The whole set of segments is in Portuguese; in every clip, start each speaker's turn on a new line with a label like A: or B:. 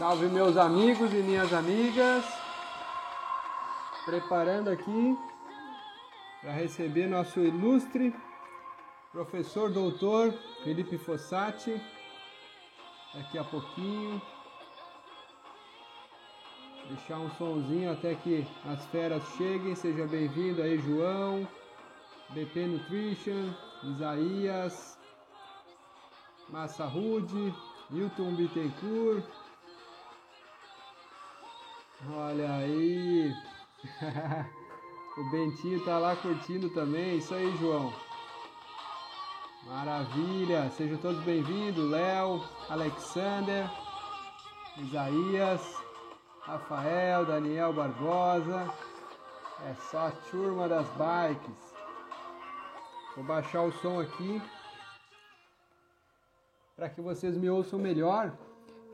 A: Salve meus amigos e minhas amigas. Preparando aqui para receber nosso ilustre professor doutor Felipe Fossati daqui a pouquinho. Deixar um sonzinho até que as feras cheguem. Seja bem-vindo aí, João, BP Nutrition, Isaías, Massa Rude, Milton Bittencourt. Olha aí. o Bentinho tá lá curtindo também. Isso aí, João. Maravilha. Sejam todos bem-vindos. Léo, Alexander, Isaías, Rafael, Daniel Barbosa. É só a turma das bikes. Vou baixar o som aqui para que vocês me ouçam melhor.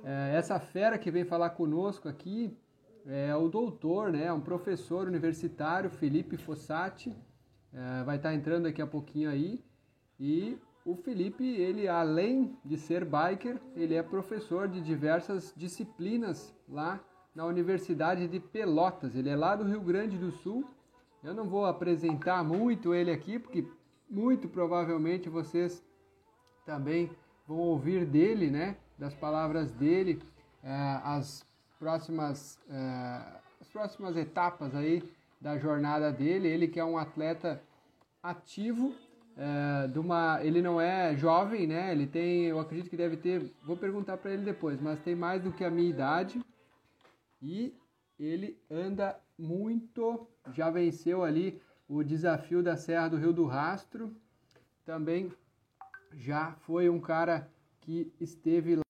A: É, essa fera que vem falar conosco aqui é o doutor, né, um professor universitário, Felipe Fossati, é, vai estar tá entrando daqui a pouquinho aí. E o Felipe, ele além de ser biker, ele é professor de diversas disciplinas lá na Universidade de Pelotas. Ele é lá do Rio Grande do Sul. Eu não vou apresentar muito ele aqui, porque muito provavelmente vocês também vão ouvir dele, né, das palavras dele, é, as próximas é, as próximas etapas aí da jornada dele. Ele que é um atleta ativo, é, de uma, ele não é jovem, né? Ele tem, eu acredito que deve ter, vou perguntar para ele depois, mas tem mais do que a minha idade e ele anda muito, já venceu ali o desafio da Serra do Rio do Rastro, também já foi um cara que esteve lá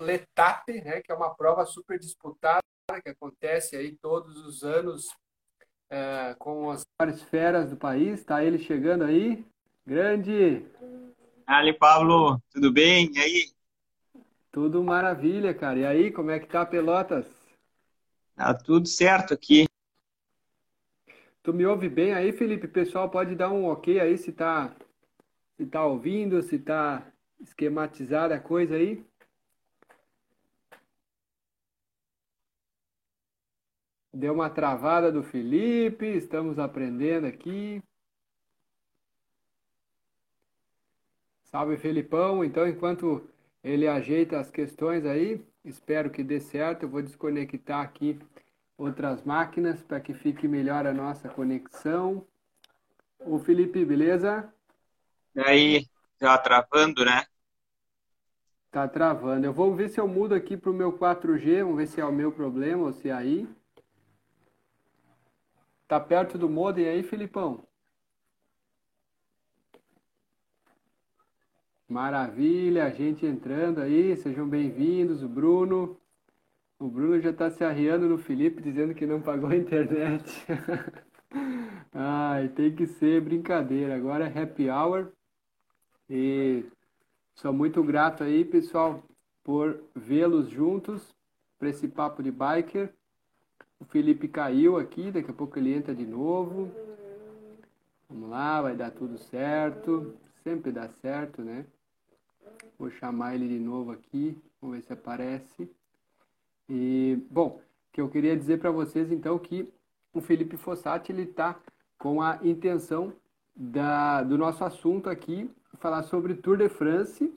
A: Letap, né, que é uma prova super disputada que acontece aí todos os anos é, com as maiores feras do país. Tá ele chegando aí, grande.
B: Ali, Pablo, tudo bem? E aí?
A: Tudo maravilha, cara. E aí, como é que tá Pelotas?
B: Tá tudo certo aqui.
A: Tu me ouve bem aí, Felipe? Pessoal, pode dar um ok aí se tá se tá ouvindo, se tá esquematizada a coisa aí. Deu uma travada do Felipe, estamos aprendendo aqui. Salve Felipão, então enquanto ele ajeita as questões aí, espero que dê certo. Eu vou desconectar aqui outras máquinas para que fique melhor a nossa conexão. O Felipe, beleza?
B: E aí, tá travando, né?
A: Tá travando. Eu vou ver se eu mudo aqui para o meu 4G, vamos ver se é o meu problema ou se é aí. Tá perto do modem aí, Filipão? Maravilha, a gente entrando aí, sejam bem-vindos, o Bruno. O Bruno já está se arriando no Felipe, dizendo que não pagou a internet. Ai, tem que ser brincadeira. Agora é happy hour. E sou muito grato aí, pessoal, por vê-los juntos para esse papo de biker. O Felipe caiu aqui, daqui a pouco ele entra de novo. Vamos lá, vai dar tudo certo. Sempre dá certo, né? Vou chamar ele de novo aqui, vamos ver se aparece. E, bom, que eu queria dizer para vocês então que o Felipe Fossati ele está com a intenção da, do nosso assunto aqui, falar sobre Tour de France,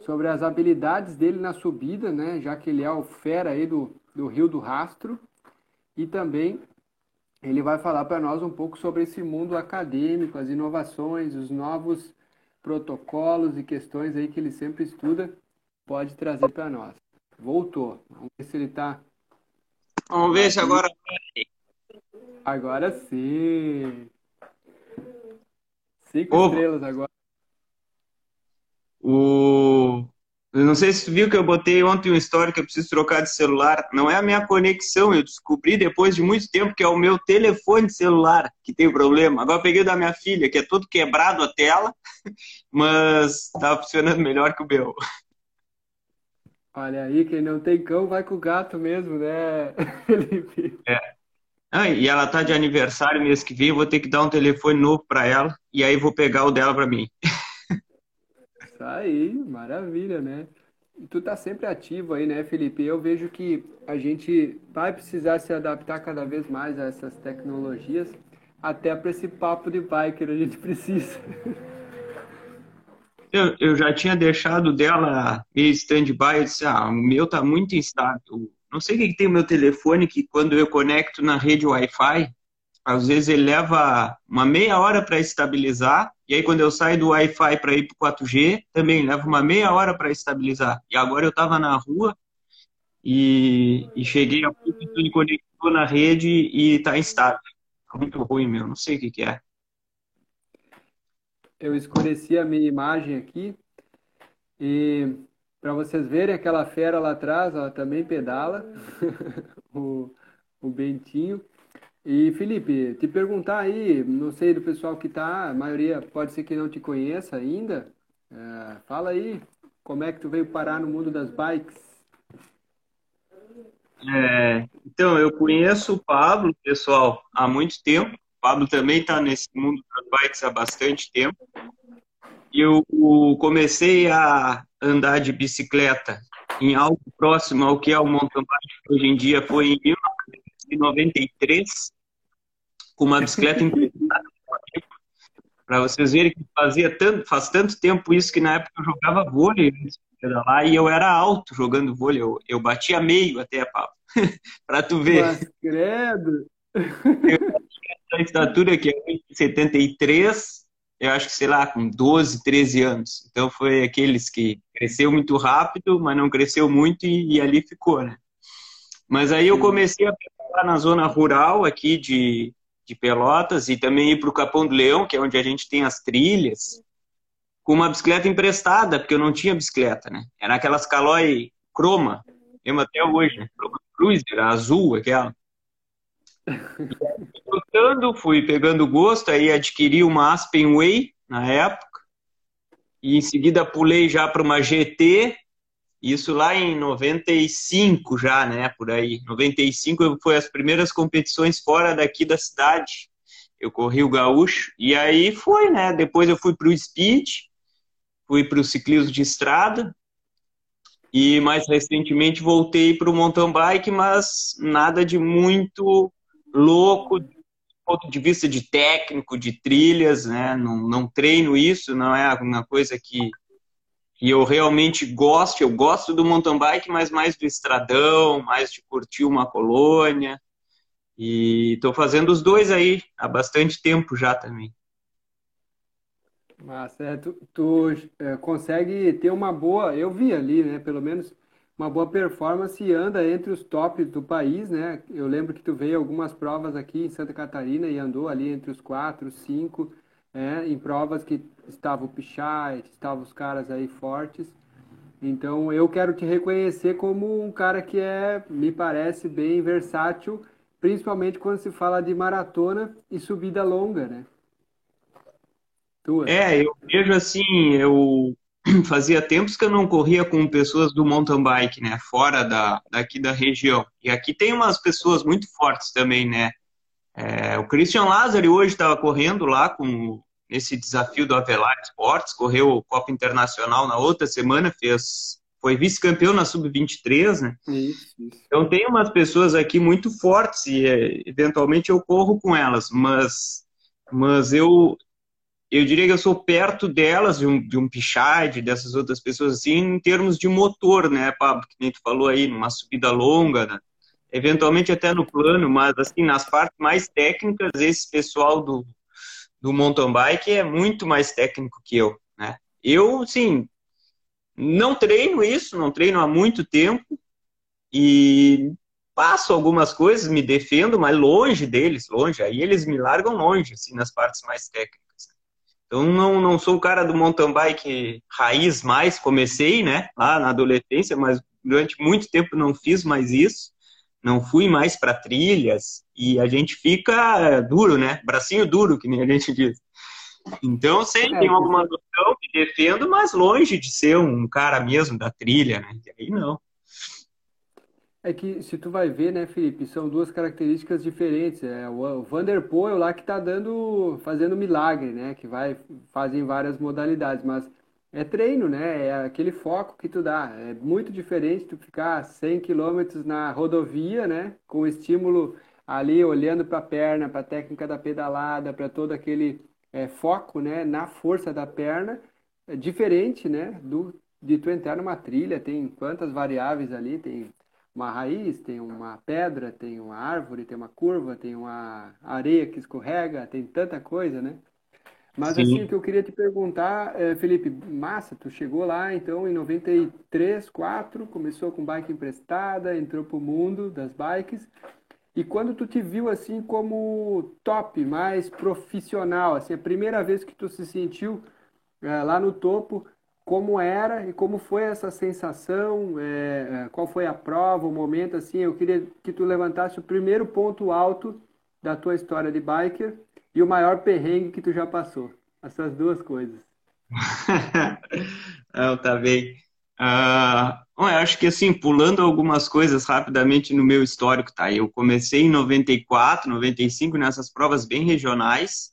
A: sobre as habilidades dele na subida, né? Já que ele é o fera aí do, do Rio do Rastro e também ele vai falar para nós um pouco sobre esse mundo acadêmico, as inovações, os novos protocolos e questões aí que ele sempre estuda, pode trazer para nós. Voltou. Vamos ver se ele está.
B: Vamos ver se agora.
A: Agora sim. Cinco Opa. estrelas agora.
B: O eu não sei se tu viu que eu botei ontem uma história que eu preciso trocar de celular. Não é a minha conexão, eu descobri depois de muito tempo que é o meu telefone celular que tem problema. Agora eu peguei o da minha filha, que é todo quebrado a tela, mas tá funcionando melhor que o meu.
A: Olha aí, quem não tem cão vai com o gato mesmo, né, Felipe?
B: É. Ah, e ela tá de aniversário mês que vem, eu vou ter que dar um telefone novo para ela e aí vou pegar o dela para mim.
A: Isso aí, maravilha, né? Tu tá sempre ativo aí, né, Felipe? Eu vejo que a gente vai precisar se adaptar cada vez mais a essas tecnologias, até para esse papo de biker a gente precisa.
B: Eu, eu já tinha deixado dela meio stand-by, eu disse, ah, o meu tá muito instável. Não sei o que, que tem o meu telefone, que quando eu conecto na rede Wi-Fi, às vezes ele leva uma meia hora para estabilizar, e aí quando eu saio do Wi-Fi para ir para o 4G, também leva uma meia hora para estabilizar. E agora eu estava na rua e, e, cheguei a pouco, então ele conectou na rede e está instável. Muito ruim, meu, não sei o que, que é.
A: Eu escureci a minha imagem aqui e para vocês verem aquela fera lá atrás, ela também pedala, o, o Bentinho. E Felipe, te perguntar aí, não sei do pessoal que tá, a maioria pode ser que não te conheça ainda. É, fala aí, como é que tu veio parar no mundo das bikes?
B: É, então, eu conheço o Pablo, pessoal, há muito tempo. O Pablo também está nesse mundo das bikes há bastante tempo. Eu comecei a andar de bicicleta em algo próximo ao que é o mountain bike, hoje em dia foi em 1993 com uma bicicleta emprestada para vocês verem que fazia tanto, faz tanto tempo isso que na época eu jogava vôlei lá e eu era alto jogando vôlei, eu, eu batia meio até a para tu ver. Mas,
A: credo!
B: a estatura que é 73, eu acho que sei lá, com 12, 13 anos. Então foi aqueles que cresceu muito rápido, mas não cresceu muito e, e ali ficou, né? Mas aí eu comecei a pedalar na zona rural aqui de, de Pelotas e também ir para o Capão do Leão, que é onde a gente tem as trilhas, com uma bicicleta emprestada, porque eu não tinha bicicleta, né? Era aquelas Caloi croma, mesmo até hoje, né? Cruiser, azul, aquela. Lutando, fui pegando gosto, aí adquiri uma Aspen Way na época, e em seguida pulei já para uma GT, isso lá em 95 já, né? Por aí. 95 foi as primeiras competições fora daqui da cidade. Eu corri o gaúcho e aí foi, né? Depois eu fui para o speed, fui para o ciclismo de estrada e mais recentemente voltei para o mountain bike, mas nada de muito louco do ponto de vista de técnico, de trilhas, né? Não, não treino isso, não é uma coisa que que eu realmente gosto. Eu gosto do mountain bike, mas mais do estradão, mais de curtir uma colônia. E estou fazendo os dois aí há bastante tempo já também.
A: Massa, é, tu, tu é, consegue ter uma boa, eu vi ali, né, pelo menos uma boa performance e anda entre os tops do país, né? Eu lembro que tu veio algumas provas aqui em Santa Catarina e andou ali entre os quatro, cinco é, em provas que estava o Pichai, estavam os caras aí fortes. Então eu quero te reconhecer como um cara que é, me parece, bem versátil, principalmente quando se fala de maratona e subida longa, né?
B: Tua. É, eu vejo assim, eu fazia tempos que eu não corria com pessoas do mountain bike, né, fora da, daqui da região. E aqui tem umas pessoas muito fortes também, né? É, o Christian Lázaro hoje estava correndo lá com nesse desafio do Avelar Esportes, correu o Copa Internacional na outra semana, fez foi vice-campeão na sub-23, né? Isso, isso. Então tem umas pessoas aqui muito fortes e é, eventualmente eu corro com elas, mas mas eu eu diria que eu sou perto delas, de um, de um Pichard, dessas outras pessoas assim, em termos de motor, né, Pablo, que nem tu falou aí, numa subida longa, né? eventualmente até no plano, mas assim, nas partes mais técnicas, esse pessoal do, do mountain bike é muito mais técnico que eu, né? Eu, sim, não treino isso, não treino há muito tempo e passo algumas coisas, me defendo, mas longe deles, longe. Aí eles me largam longe, assim, nas partes mais técnicas. Então, não, não sou o cara do mountain bike raiz mais, comecei, né, lá na adolescência, mas durante muito tempo não fiz mais isso não fui mais para trilhas e a gente fica duro, né? Bracinho duro, que nem a gente diz. Então, sempre é, tenho alguma noção, me defendo, mas longe de ser um cara mesmo da trilha, né? E aí não.
A: É que se tu vai ver, né, Felipe, são duas características diferentes. É o Vanderpool lá que está dando, fazendo milagre, né? Que vai fazem várias modalidades, mas é treino, né? É aquele foco que tu dá. É muito diferente tu ficar 100 km na rodovia, né? Com estímulo ali olhando para a perna, para a técnica da pedalada, para todo aquele é, foco, né? Na força da perna, é diferente, né? Do de tu entrar numa trilha, tem quantas variáveis ali, tem uma raiz, tem uma pedra, tem uma árvore, tem uma curva, tem uma areia que escorrega, tem tanta coisa, né? Mas Sim. assim, o que eu queria te perguntar, é, Felipe, massa, tu chegou lá então em 93, 4, começou com bike emprestada, entrou pro mundo das bikes. E quando tu te viu assim como top, mais profissional, assim, a primeira vez que tu se sentiu é, lá no topo, como era e como foi essa sensação, é, qual foi a prova, o momento, assim, eu queria que tu levantasse o primeiro ponto alto da tua história de biker e o maior perrengue que tu já passou? Essas duas coisas.
B: Não, tá bem. Uh, bom, eu acho que assim, pulando algumas coisas rapidamente no meu histórico, tá? Eu comecei em 94, 95 nessas provas bem regionais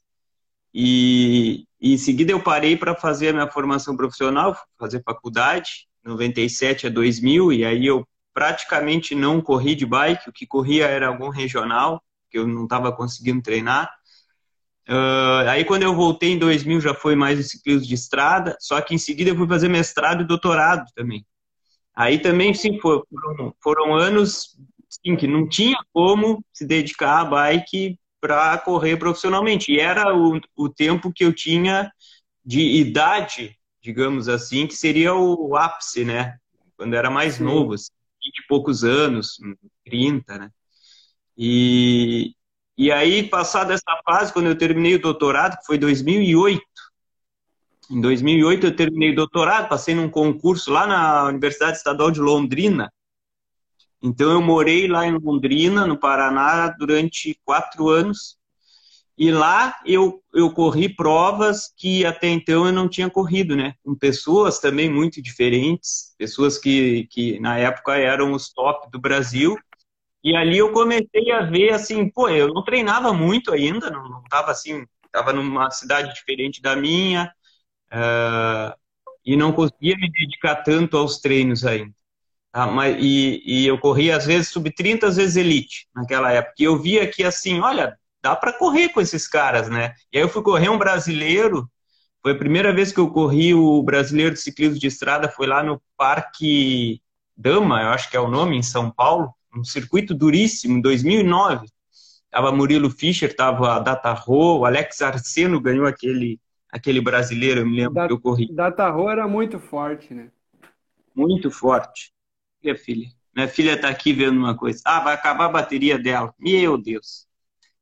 B: e, e em seguida eu parei para fazer a minha formação profissional, fazer faculdade, 97 a 2000, e aí eu praticamente não corri de bike, o que corria era algum regional, que eu não estava conseguindo treinar. Uh, aí quando eu voltei em 2000 já foi mais o ciclismo de estrada, só que em seguida eu fui fazer mestrado e doutorado também. Aí também, sim, foram, foram anos sim, que não tinha como se dedicar à bike para correr profissionalmente. E era o, o tempo que eu tinha de idade, digamos assim, que seria o ápice, né? Quando era mais sim. novo, assim, de poucos anos, 30, né? E, e aí, passada essa fase, quando eu terminei o doutorado, que foi 2008, em 2008 eu terminei o doutorado, passei num concurso lá na Universidade Estadual de Londrina. Então eu morei lá em Londrina, no Paraná, durante quatro anos. E lá eu, eu corri provas que até então eu não tinha corrido, né? Com pessoas também muito diferentes, pessoas que, que na época eram os top do Brasil e ali eu comecei a ver assim, pô, eu não treinava muito ainda, não, não tava assim, tava numa cidade diferente da minha uh, e não conseguia me dedicar tanto aos treinos ainda. Tá? Mas, e, e eu corria às vezes sub 30, às vezes elite naquela época. E eu via que assim, olha, dá para correr com esses caras, né? E aí eu fui correr um brasileiro. Foi a primeira vez que eu corri o brasileiro de ciclismo de estrada, foi lá no Parque Dama, eu acho que é o nome, em São Paulo um circuito duríssimo, em 2009. Tava Murilo Fischer, tava a Datarro, o Alex Arseno ganhou aquele, aquele brasileiro, eu me lembro da, que eu corri.
A: Datarro era muito forte, né?
B: Muito forte. Minha filha. Minha filha tá aqui vendo uma coisa. Ah, vai acabar a bateria dela. Meu Deus.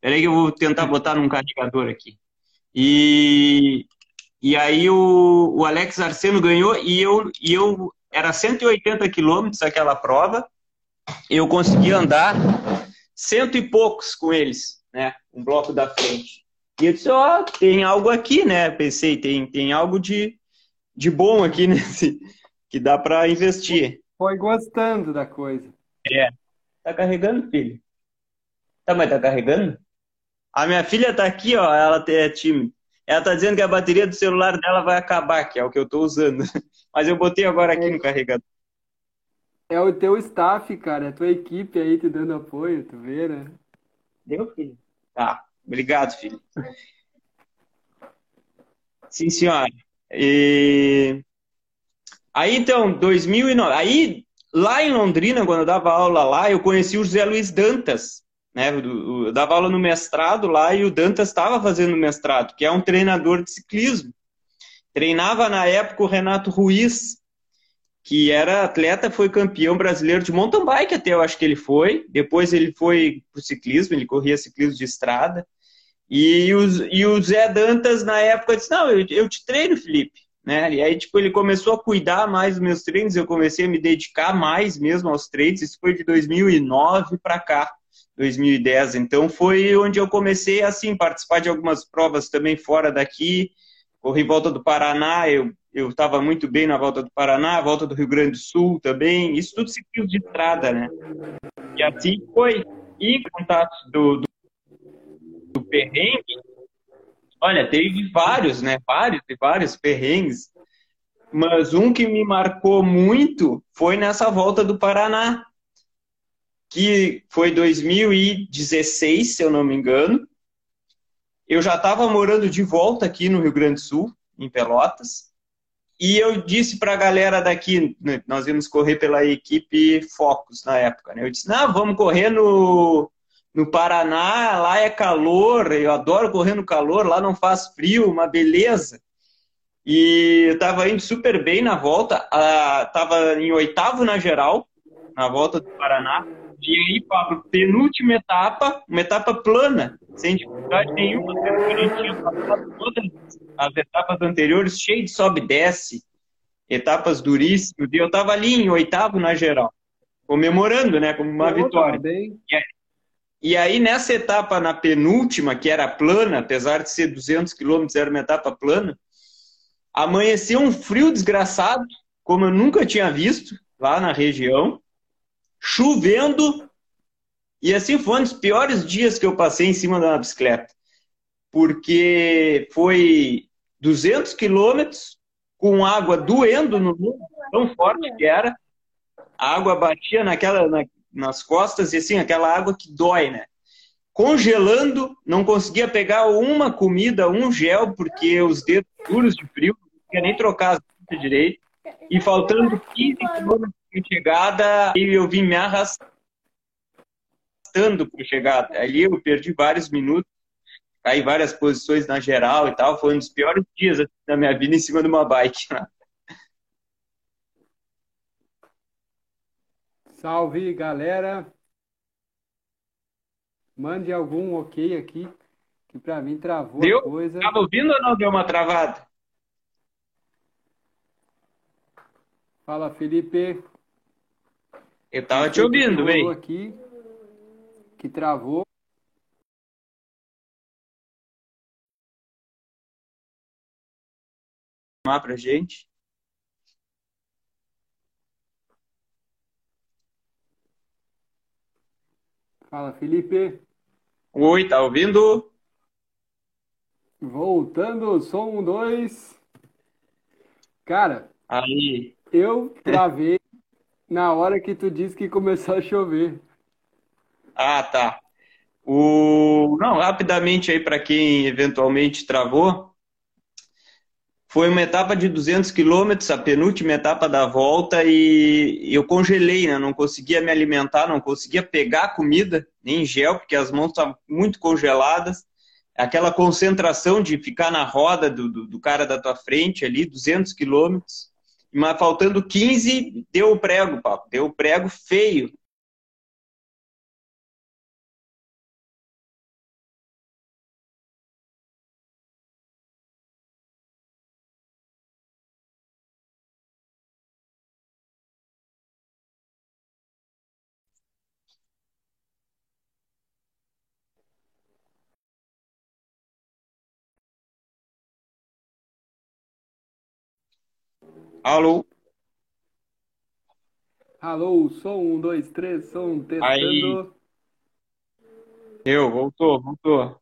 B: Peraí que eu vou tentar botar num carregador aqui. E, e aí o, o Alex Arseno ganhou e eu, e eu era 180 quilômetros aquela prova eu consegui andar cento e poucos com eles, né? Um bloco da frente. E eu disse, ó, oh, tem algo aqui, né? Pensei, tem, tem algo de, de bom aqui nesse que dá para investir.
A: Foi gostando da coisa.
B: É. Tá carregando, filho? Tá, mas tá carregando? A minha filha tá aqui, ó, ela é tímida. Ela tá dizendo que a bateria do celular dela vai acabar, que é o que eu tô usando. Mas eu botei agora aqui no carregador.
A: É o teu staff, cara, a tua equipe aí te dando apoio, tu vê, né?
B: Deu, filho? Tá, obrigado, filho. Sim, senhora. E... Aí, então, 2009. Aí, lá em Londrina, quando eu dava aula lá, eu conheci o José Luiz Dantas, né? Eu dava aula no mestrado lá e o Dantas estava fazendo mestrado, que é um treinador de ciclismo. Treinava na época o Renato Ruiz, que era atleta, foi campeão brasileiro de mountain bike até, eu acho que ele foi. Depois ele foi pro ciclismo, ele corria ciclismo de estrada. E o, e o Zé Dantas, na época, disse, não, eu, eu te treino, Felipe. Né? E aí, tipo, ele começou a cuidar mais dos meus treinos, eu comecei a me dedicar mais mesmo aos treinos, isso foi de 2009 para cá, 2010. Então, foi onde eu comecei, assim, participar de algumas provas também fora daqui, corri volta do Paraná, eu eu estava muito bem na volta do Paraná, volta do Rio Grande do Sul também, isso tudo seguiu de estrada, né? E assim foi. E contatos do, do, do perrengue, olha, teve vários, né? Vários e vários perrengues. Mas um que me marcou muito foi nessa volta do Paraná, que foi 2016, se eu não me engano. Eu já estava morando de volta aqui no Rio Grande do Sul, em Pelotas, e eu disse para a galera daqui, né, nós íamos correr pela equipe Focus na época, né? Eu disse, não, vamos correr no, no Paraná, lá é calor, eu adoro correr no calor, lá não faz frio, uma beleza. E eu estava indo super bem na volta, estava em oitavo na geral, na volta do Paraná. E aí, Pablo, penúltima etapa, uma etapa plana, sem dificuldade nenhuma, que eu tinha passado todas as etapas anteriores, cheio de sobe e desce, etapas duríssimas, e eu estava ali em oitavo na geral, comemorando, né, como uma Pô, vitória. Bem. E aí, nessa etapa, na penúltima, que era plana, apesar de ser 200 quilômetros, era uma etapa plana, amanheceu um frio desgraçado, como eu nunca tinha visto lá na região, chovendo, e assim foi um dos piores dias que eu passei em cima uma bicicleta, porque foi 200 quilômetros com água doendo no mundo, tão forte que era, a água batia naquela, na, nas costas e assim, aquela água que dói, né? Congelando, não conseguia pegar uma comida, um gel, porque os dedos duros de frio, não conseguia nem trocar as direito. E faltando 15 quilômetros de chegada, eu vim me arrastando para chegada. Ali eu perdi vários minutos, caí várias posições na geral e tal. Foi um dos piores dias assim, da minha vida em cima de uma bike.
A: Salve, galera! Mande algum ok aqui, que para mim travou
B: deu?
A: a coisa.
B: Tava ouvindo ou não deu uma travada?
A: Fala, Felipe.
B: Eu tava te ouvindo, bem.
A: aqui, que travou.
B: Pra gente.
A: Fala, Felipe.
B: Oi, tá ouvindo?
A: Voltando, som um, dois. Cara,
B: aí.
A: Eu travei na hora que tu disse que começou a chover.
B: Ah, tá. O... Não, rapidamente aí para quem eventualmente travou, foi uma etapa de 200 quilômetros, a penúltima etapa da volta, e eu congelei, né? Não conseguia me alimentar, não conseguia pegar comida, nem gel, porque as mãos estavam muito congeladas. Aquela concentração de ficar na roda do, do, do cara da tua frente ali, 200 quilômetros. Mas faltando 15, deu o prego, papo. Deu o prego feio. Alô?
A: Alô, som, um, dois, três, som, testando. Aí.
B: Eu, voltou, voltou.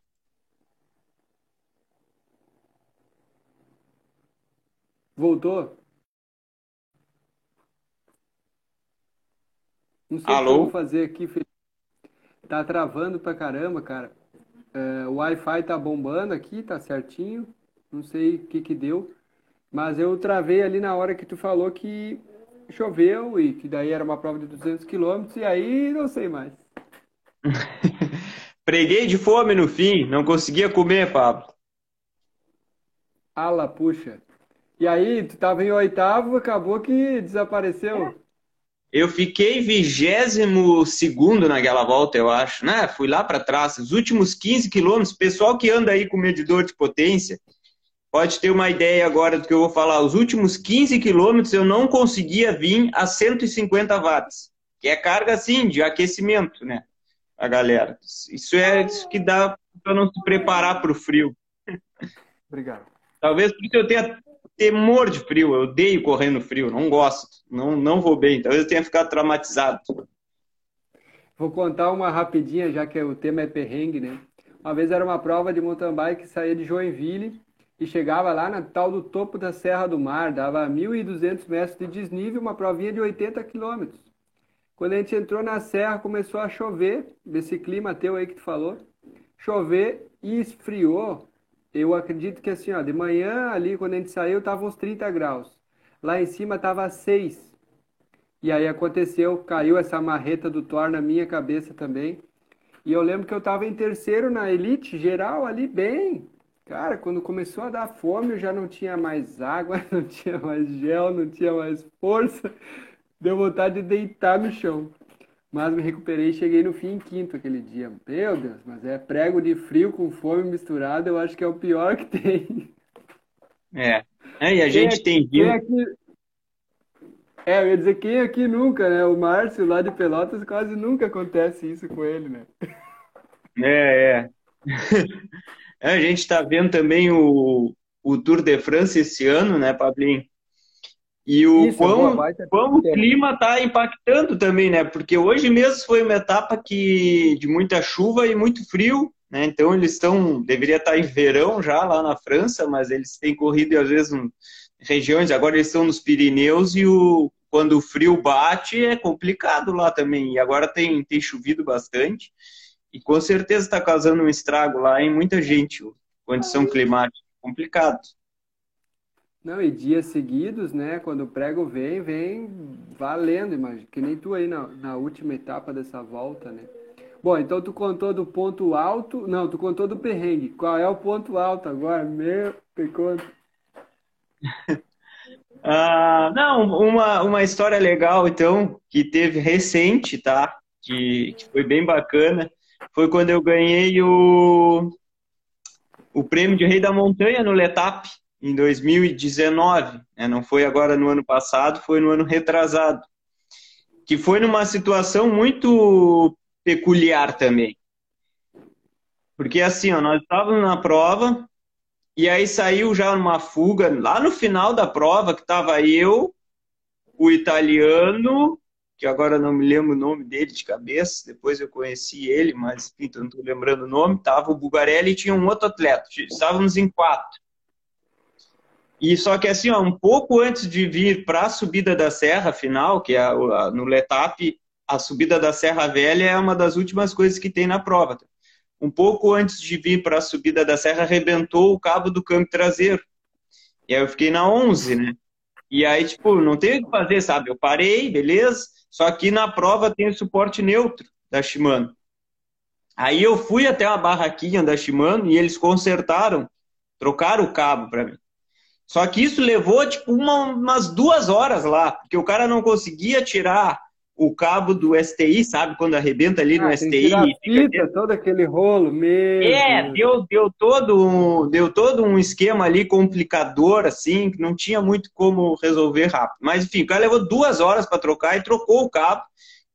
A: Voltou? Não sei
B: Alô?
A: como fazer aqui, Felipe. Tá travando pra caramba, cara. É, o Wi-Fi tá bombando aqui, tá certinho. Não sei o que que deu. Mas eu travei ali na hora que tu falou que choveu e que daí era uma prova de 200 quilômetros e aí não sei mais.
B: Preguei de fome no fim, não conseguia comer, Pablo.
A: Ala, puxa. E aí, tu tava em oitavo, acabou que desapareceu.
B: Eu fiquei vigésimo segundo naquela volta, eu acho, né? Fui lá para trás, os últimos 15 quilômetros, pessoal que anda aí com medidor de potência, pode ter uma ideia agora do que eu vou falar. Os últimos 15 quilômetros eu não conseguia vir a 150 watts, que é carga, assim, de aquecimento, né? A galera. Isso é isso que dá para não se preparar para o frio.
A: Obrigado.
B: Talvez por isso eu tenha temor de frio. Eu odeio correr no frio, não gosto. Não, não vou bem. Talvez eu tenha ficado traumatizado.
A: Vou contar uma rapidinha, já que o tema é perrengue, né? Uma vez era uma prova de mountain bike, saía de Joinville e chegava lá na tal do topo da Serra do Mar, dava 1.200 metros de desnível, uma provinha de 80 quilômetros. Quando a gente entrou na serra, começou a chover, desse clima teu aí que tu falou, chover e esfriou. Eu acredito que assim, ó, de manhã ali, quando a gente saiu, tava uns 30 graus. Lá em cima tava 6. E aí aconteceu, caiu essa marreta do Thor na minha cabeça também. E eu lembro que eu tava em terceiro na elite geral ali, bem, Cara, quando começou a dar fome, eu já não tinha mais água, não tinha mais gel, não tinha mais força. Deu vontade de deitar no chão. Mas me recuperei e cheguei no fim em quinto aquele dia. Meu Deus, mas é prego de frio com fome misturado, eu acho que é o pior que tem.
B: É. É, e a gente aqui, tem visto. Aqui...
A: É, eu ia dizer quem aqui nunca, né? O Márcio lá de Pelotas quase nunca acontece isso com ele, né?
B: É, é. A gente está vendo também o, o Tour de France esse ano, né, Pablinho? E o Isso, quão, quão o clima está impactando também, né? Porque hoje mesmo foi uma etapa que de muita chuva e muito frio, né? Então eles estão, deveria estar tá em verão já lá na França, mas eles têm corrido às vezes em regiões, agora eles estão nos Pirineus e o, quando o frio bate é complicado lá também. E agora tem, tem chovido bastante. E com certeza está causando um estrago lá em muita gente, condição climática complicado.
A: Não, e dias seguidos, né? Quando o prego vem, vem valendo, imagina. Que nem tu aí na, na última etapa dessa volta, né? Bom, então tu contou do ponto alto. Não, tu contou do perrengue. Qual é o ponto alto agora? Meu, conta.
B: ah, não, uma, uma história legal, então, que teve recente, tá? Que, que foi bem bacana foi quando eu ganhei o, o prêmio de Rei da Montanha no Letap, em 2019. Né? Não foi agora no ano passado, foi no ano retrasado. Que foi numa situação muito peculiar também. Porque assim, ó, nós estávamos na prova, e aí saiu já uma fuga, lá no final da prova, que estava eu, o italiano que agora não me lembro o nome dele de cabeça, depois eu conheci ele, mas enfim, não estou lembrando o nome, estava o Bugarelli e tinha um outro atleta, estávamos em quatro. E só que assim, ó, um pouco antes de vir para a subida da Serra final, que é no Letap, a subida da Serra Velha é uma das últimas coisas que tem na prova. Um pouco antes de vir para a subida da Serra, arrebentou o cabo do câmbio traseiro. E aí eu fiquei na 11, né? E aí, tipo, não tem o que fazer, sabe? Eu parei, beleza? Só que na prova tem o suporte neutro da Shimano. Aí eu fui até uma barraquinha da Shimano e eles consertaram, trocaram o cabo para mim. Só que isso levou tipo uma, umas duas horas lá, porque o cara não conseguia tirar o cabo do STI, sabe? Quando arrebenta ali ah, no STI.
A: Fita, todo aquele rolo mesmo.
B: É, deu, deu, todo um, deu todo um esquema ali complicador, assim, que não tinha muito como resolver rápido. Mas, enfim, o cara levou duas horas para trocar e trocou o cabo.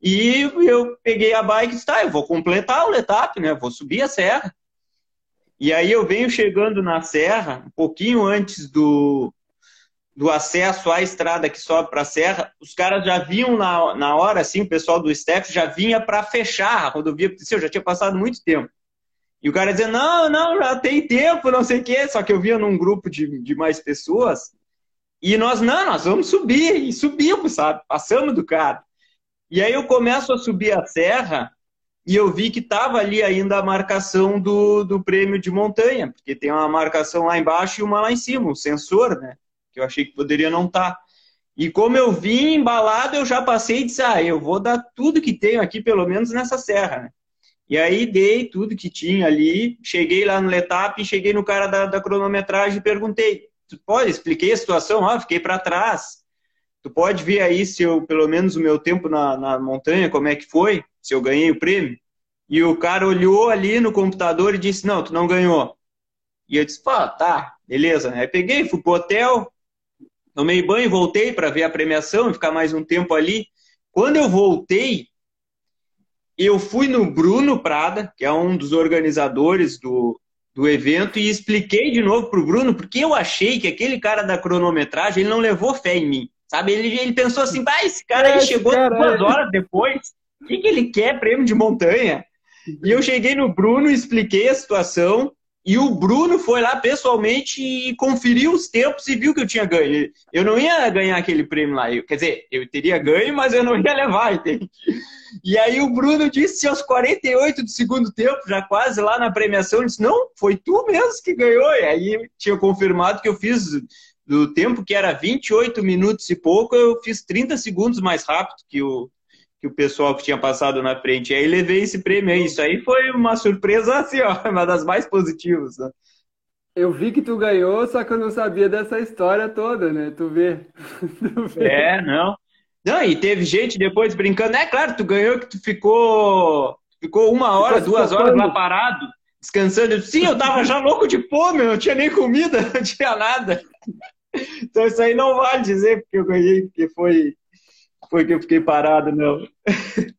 B: E eu peguei a bike e disse, tá, eu vou completar o letap, né? Vou subir a serra. E aí eu venho chegando na serra, um pouquinho antes do, do acesso à estrada que sobe para a serra, os caras já vinham na, na hora, assim, o pessoal do staff já vinha para fechar a rodovia, porque assim, eu já tinha passado muito tempo. E o cara dizia, não, não, já tem tempo, não sei o quê. Só que eu via num grupo de, de mais pessoas, e nós, não, nós vamos subir, e subimos, sabe? Passamos do cara. E aí eu começo a subir a serra, e eu vi que estava ali ainda a marcação do, do prêmio de montanha, porque tem uma marcação lá embaixo e uma lá em cima, o sensor, né? Que eu achei que poderia não estar. Tá. E como eu vim embalado, eu já passei e disse, ah, eu vou dar tudo que tenho aqui, pelo menos nessa serra, né? E aí dei tudo que tinha ali, cheguei lá no Letap, cheguei no cara da, da cronometragem e perguntei, tu pode, expliquei a situação, ah, fiquei para trás. Tu pode ver aí se eu, pelo menos o meu tempo na, na montanha, como é que foi, se eu ganhei o prêmio. E o cara olhou ali no computador e disse, não, tu não ganhou. E eu disse, pô, tá, beleza. Aí peguei, fui pro hotel, tomei banho, voltei para ver a premiação e ficar mais um tempo ali. Quando eu voltei, eu fui no Bruno Prada, que é um dos organizadores do, do evento, e expliquei de novo para o Bruno, porque eu achei que aquele cara da cronometragem ele não levou fé em mim. Sabe? Ele, ele pensou assim, ah, esse cara aí chegou duas horas depois, o que, que ele quer? Prêmio de montanha. E eu cheguei no Bruno, expliquei a situação, e o Bruno foi lá pessoalmente e conferiu os tempos e viu que eu tinha ganho. Eu não ia ganhar aquele prêmio lá. Quer dizer, eu teria ganho, mas eu não ia levar, entende? E aí o Bruno disse aos 48 do segundo tempo, já quase lá na premiação, disse, não, foi tu mesmo que ganhou. E aí tinha confirmado que eu fiz do tempo que era 28 minutos e pouco, eu fiz 30 segundos mais rápido que o, que o pessoal que tinha passado na frente. E aí levei esse prêmio aí. Isso aí foi uma surpresa, assim, ó, uma das mais positivas. Né?
A: Eu vi que tu ganhou, só que eu não sabia dessa história toda, né? Tu vê.
B: tu vê. É, não. Não, e teve gente depois brincando. É claro, tu ganhou que tu ficou, ficou uma hora, ficou duas horas lá parado, descansando. Sim, eu tava já louco de fome, não tinha nem comida, não tinha nada. Então isso aí não vale dizer porque eu ganhei, porque foi foi que eu fiquei parado, não.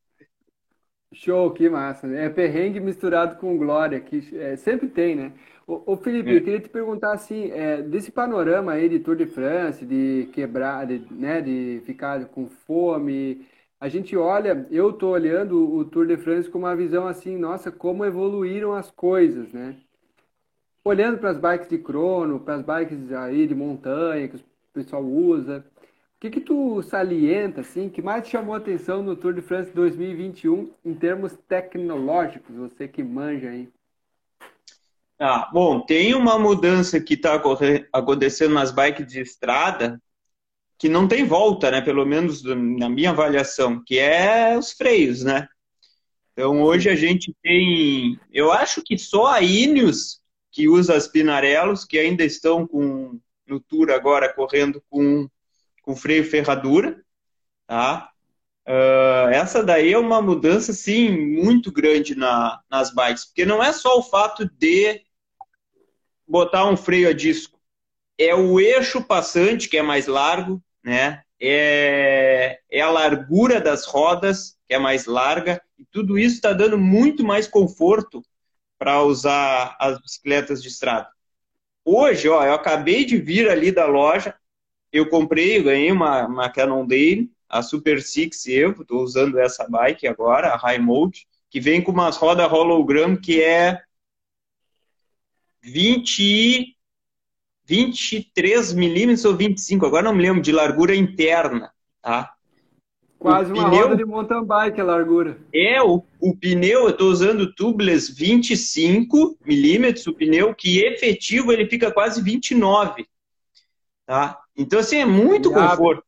A: Show, que massa. É perrengue misturado com glória, que é, sempre tem, né? Ô, ô Felipe, é. eu queria te perguntar assim, é, desse panorama aí de Tour de France, de quebrar, de, né, de ficar com fome, a gente olha, eu tô olhando o Tour de France com uma visão assim, nossa, como evoluíram as coisas, né? Olhando para as bikes de crono, para as bikes aí de montanha que o pessoal usa, o que, que tu salienta, assim, que mais te chamou a atenção no Tour de France 2021 em termos tecnológicos, você que manja aí?
B: Ah, bom, tem uma mudança que está acontecendo nas bikes de estrada que não tem volta, né? Pelo menos na minha avaliação, que é os freios, né? Então hoje a gente tem, eu acho que só a Ineos que usa as Pinarelos, que ainda estão com no Tour agora correndo com com freio ferradura, tá? Uh, essa daí é uma mudança, sim, muito grande na, nas bikes, porque não é só o fato de botar um freio a disco, é o eixo passante que é mais largo, né? É, é a largura das rodas que é mais larga e tudo isso está dando muito mais conforto para usar as bicicletas de estrada. Hoje, ó, eu acabei de vir ali da loja, eu comprei, eu ganhei uma, uma Cannondale, a Super Six Evo, estou usando essa bike agora, a High Mode, que vem com umas rodas hologram que é 20, 23 milímetros ou 25, agora não me lembro, de largura interna, tá?
A: Quase o uma pneu, roda de mountain bike a largura.
B: É, o, o pneu, eu estou usando tubeless 25 milímetros, o pneu que efetivo ele fica quase 29, tá? Então, assim, é muito Ele conforto. Abre.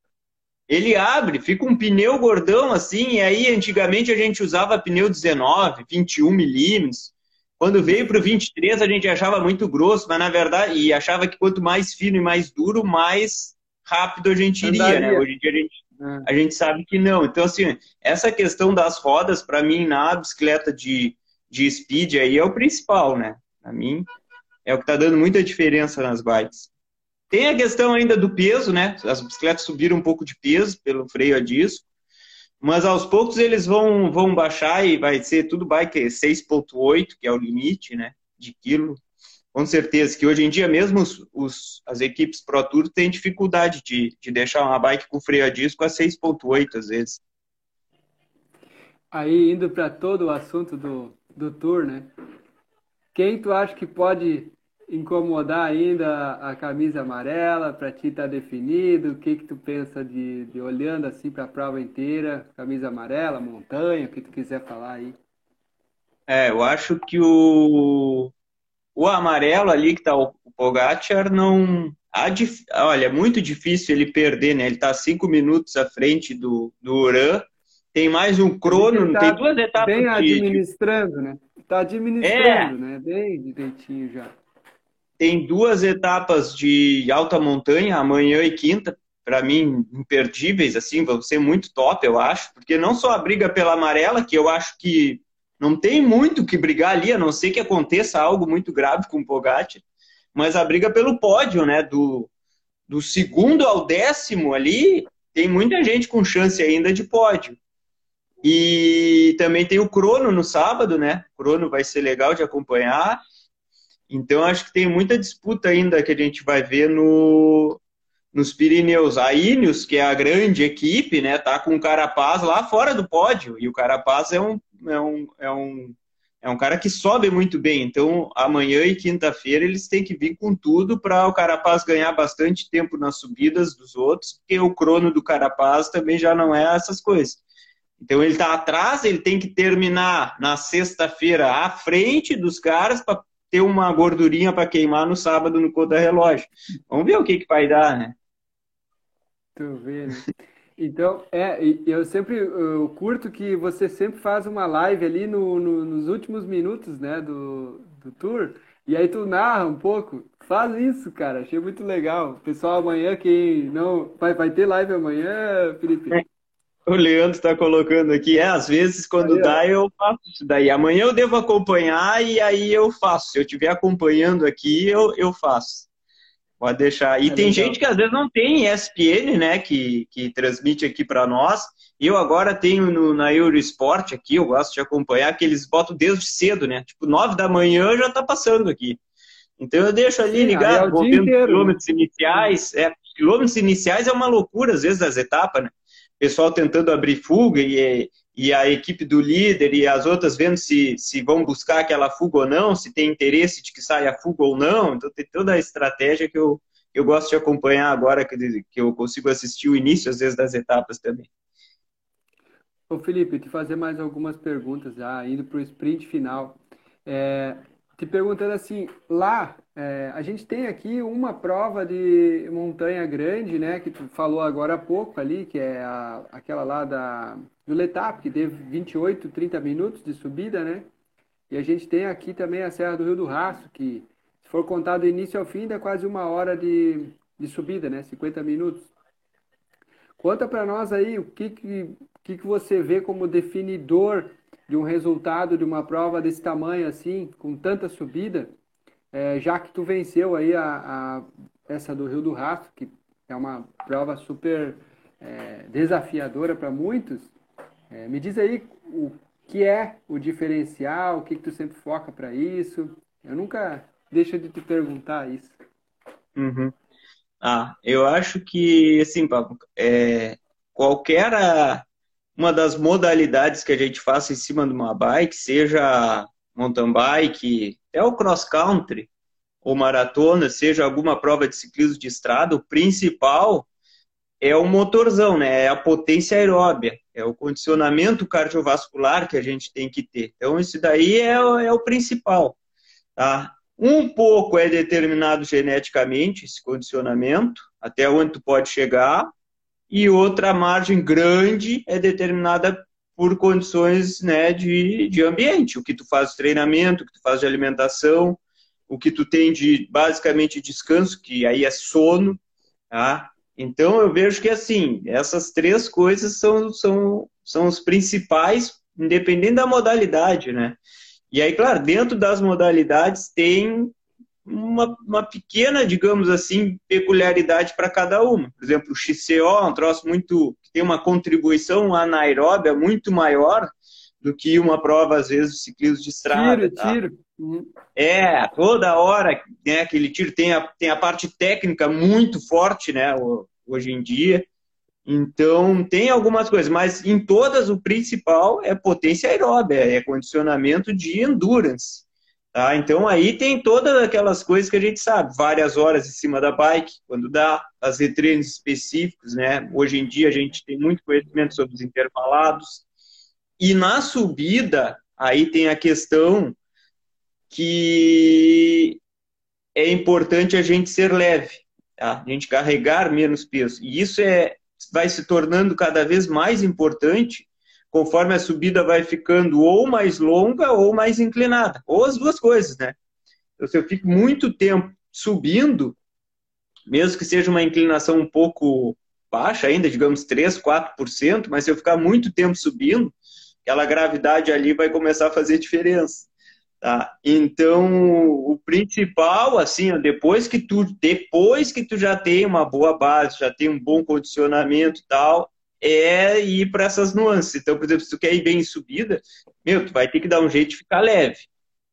B: Ele abre, fica um pneu gordão assim, e aí antigamente a gente usava pneu 19, 21 milímetros. Quando veio para o 23, a gente achava muito grosso, mas na verdade, e achava que quanto mais fino e mais duro, mais rápido a gente iria, né? Andaria. né? Hoje em dia a gente, é. a gente sabe que não. Então, assim, essa questão das rodas, para mim, na bicicleta de, de speed aí é o principal, né? Para mim, é o que está dando muita diferença nas bikes. Tem a questão ainda do peso, né? As bicicletas subiram um pouco de peso pelo freio a disco, mas aos poucos eles vão, vão baixar e vai ser tudo bike 6.8, que é o limite, né? De quilo. Com certeza que hoje em dia mesmo os, os, as equipes Pro Tour têm dificuldade de, de deixar uma bike com freio a disco a 6.8 às vezes.
A: Aí indo para todo o assunto do, do Tour, né? Quem tu acha que pode incomodar ainda a camisa amarela? Para ti tá definido? O que que tu pensa de, de olhando assim para a prova inteira? Camisa amarela, montanha, o que tu quiser falar aí?
B: É, eu acho que o o amarelo ali que tá o Pogacar não olha, é muito difícil ele perder, né? Ele tá cinco minutos à frente do, do Uran. Tem mais um crono, tá tem duas etapas.
A: Bem administrando, né? Tá administrando, é. né? Bem direitinho já
B: tem duas etapas de alta montanha, amanhã e quinta, para mim, imperdíveis, assim, vão ser muito top, eu acho, porque não só a briga pela amarela, que eu acho que não tem muito que brigar ali, a não ser que aconteça algo muito grave com o Pogatti, mas a briga pelo pódio, né, do, do segundo ao décimo ali, tem muita gente com chance ainda de pódio. E também tem o crono no sábado, né? O crono vai ser legal de acompanhar. Então, acho que tem muita disputa ainda que a gente vai ver no, nos Pirineus. A Ineos, que é a grande equipe, né, tá com o Carapaz lá fora do pódio. E o Carapaz é um, é um, é um é um cara que sobe muito bem. Então, amanhã e quinta-feira eles têm que vir com tudo para o Carapaz ganhar bastante tempo nas subidas dos outros, porque o crono do Carapaz também já não é essas coisas. Então, ele está atrás, ele tem que terminar na sexta-feira à frente dos caras para ter uma gordurinha para queimar no sábado no conta-relógio. Vamos ver o que, que vai dar, né?
A: Tu vê, né? Então, é, eu sempre eu curto que você sempre faz uma live ali no, no, nos últimos minutos, né, do, do tour, e aí tu narra um pouco. Faz isso, cara, achei muito legal. Pessoal, amanhã, quem não. Vai, vai ter live amanhã, Felipe? É.
B: O Leandro está colocando aqui, é, às vezes quando aí, dá eu faço isso daí. Amanhã eu devo acompanhar e aí eu faço. Se eu estiver acompanhando aqui, eu, eu faço. Pode deixar. E é tem legal. gente que às vezes não tem ESPN, né, que, que transmite aqui para nós. Eu agora tenho no, na Eurosport aqui, eu gosto de acompanhar, que eles botam desde cedo, né? Tipo, nove da manhã já tá passando aqui. Então eu deixo ali ligado, é vou vendo quilômetros iniciais. É, quilômetros iniciais é uma loucura, às vezes, das etapas, né? Pessoal tentando abrir fuga e, e a equipe do líder e as outras vendo se, se vão buscar aquela fuga ou não, se tem interesse de que saia fuga ou não. Então tem toda a estratégia que eu, eu gosto de acompanhar agora, que, que eu consigo assistir o início, às vezes, das etapas também.
A: Ô Felipe, te fazer mais algumas perguntas já, indo para o sprint final. É, te perguntando assim, lá é, a gente tem aqui uma prova de montanha grande, né, que tu falou agora há pouco ali, que é a, aquela lá da, do Letap, que teve 28, 30 minutos de subida, né? E a gente tem aqui também a Serra do Rio do Rastro, que se for contar do início ao fim, dá quase uma hora de, de subida, né? 50 minutos. Conta para nós aí o que, que, que, que você vê como definidor de um resultado de uma prova desse tamanho assim, com tanta subida, é, já que tu venceu aí a, a, essa do Rio do Rastro, que é uma prova super é, desafiadora para muitos, é, me diz aí o que é o diferencial, o que, que tu sempre foca para isso. Eu nunca deixo de te perguntar isso.
B: Uhum. Ah, eu acho que, assim, Pablo, é, qualquer uma das modalidades que a gente faça em cima de uma bike, seja mountain bike, até o cross country ou maratona, seja alguma prova de ciclismo de estrada, o principal é o motorzão, né? É a potência aeróbia, é o condicionamento cardiovascular que a gente tem que ter. Então, isso daí é, é o principal, tá? Um pouco é determinado geneticamente, esse condicionamento, até onde tu pode chegar, e outra margem grande é determinada por condições né, de, de ambiente, o que tu faz de treinamento, o que tu faz de alimentação, o que tu tem de basicamente descanso, que aí é sono, tá? Então eu vejo que assim, essas três coisas são, são, são os principais, independente da modalidade, né? E aí, claro, dentro das modalidades tem uma, uma pequena, digamos assim, peculiaridade para cada uma. Por exemplo, o XCO é um troço muito. que tem uma contribuição anaeróbia muito maior do que uma prova, às vezes, de ciclismo de estrada.
A: Tiro, tá? tiro.
B: É, toda hora, né, aquele tiro tem a, tem a parte técnica muito forte, né, hoje em dia. Então, tem algumas coisas, mas em todas o principal é potência aeróbia, é condicionamento de endurance. Tá? Então aí tem todas aquelas coisas que a gente sabe, várias horas em cima da bike, quando dá, as treinos específicos, né? Hoje em dia a gente tem muito conhecimento sobre os intervalados. E na subida, aí tem a questão que é importante a gente ser leve, tá? a gente carregar menos peso. E isso é, vai se tornando cada vez mais importante conforme a subida vai ficando ou mais longa ou mais inclinada, ou as duas coisas, né? Então, se eu fico muito tempo subindo, mesmo que seja uma inclinação um pouco baixa ainda, digamos 3, 4%, mas se eu ficar muito tempo subindo, aquela gravidade ali vai começar a fazer diferença. Tá? Então, o principal, assim, depois que tu depois que tu já tem uma boa base, já tem um bom condicionamento e tal, é ir para essas nuances. Então, por exemplo, se tu quer ir bem em subida, meu, tu vai ter que dar um jeito de ficar leve.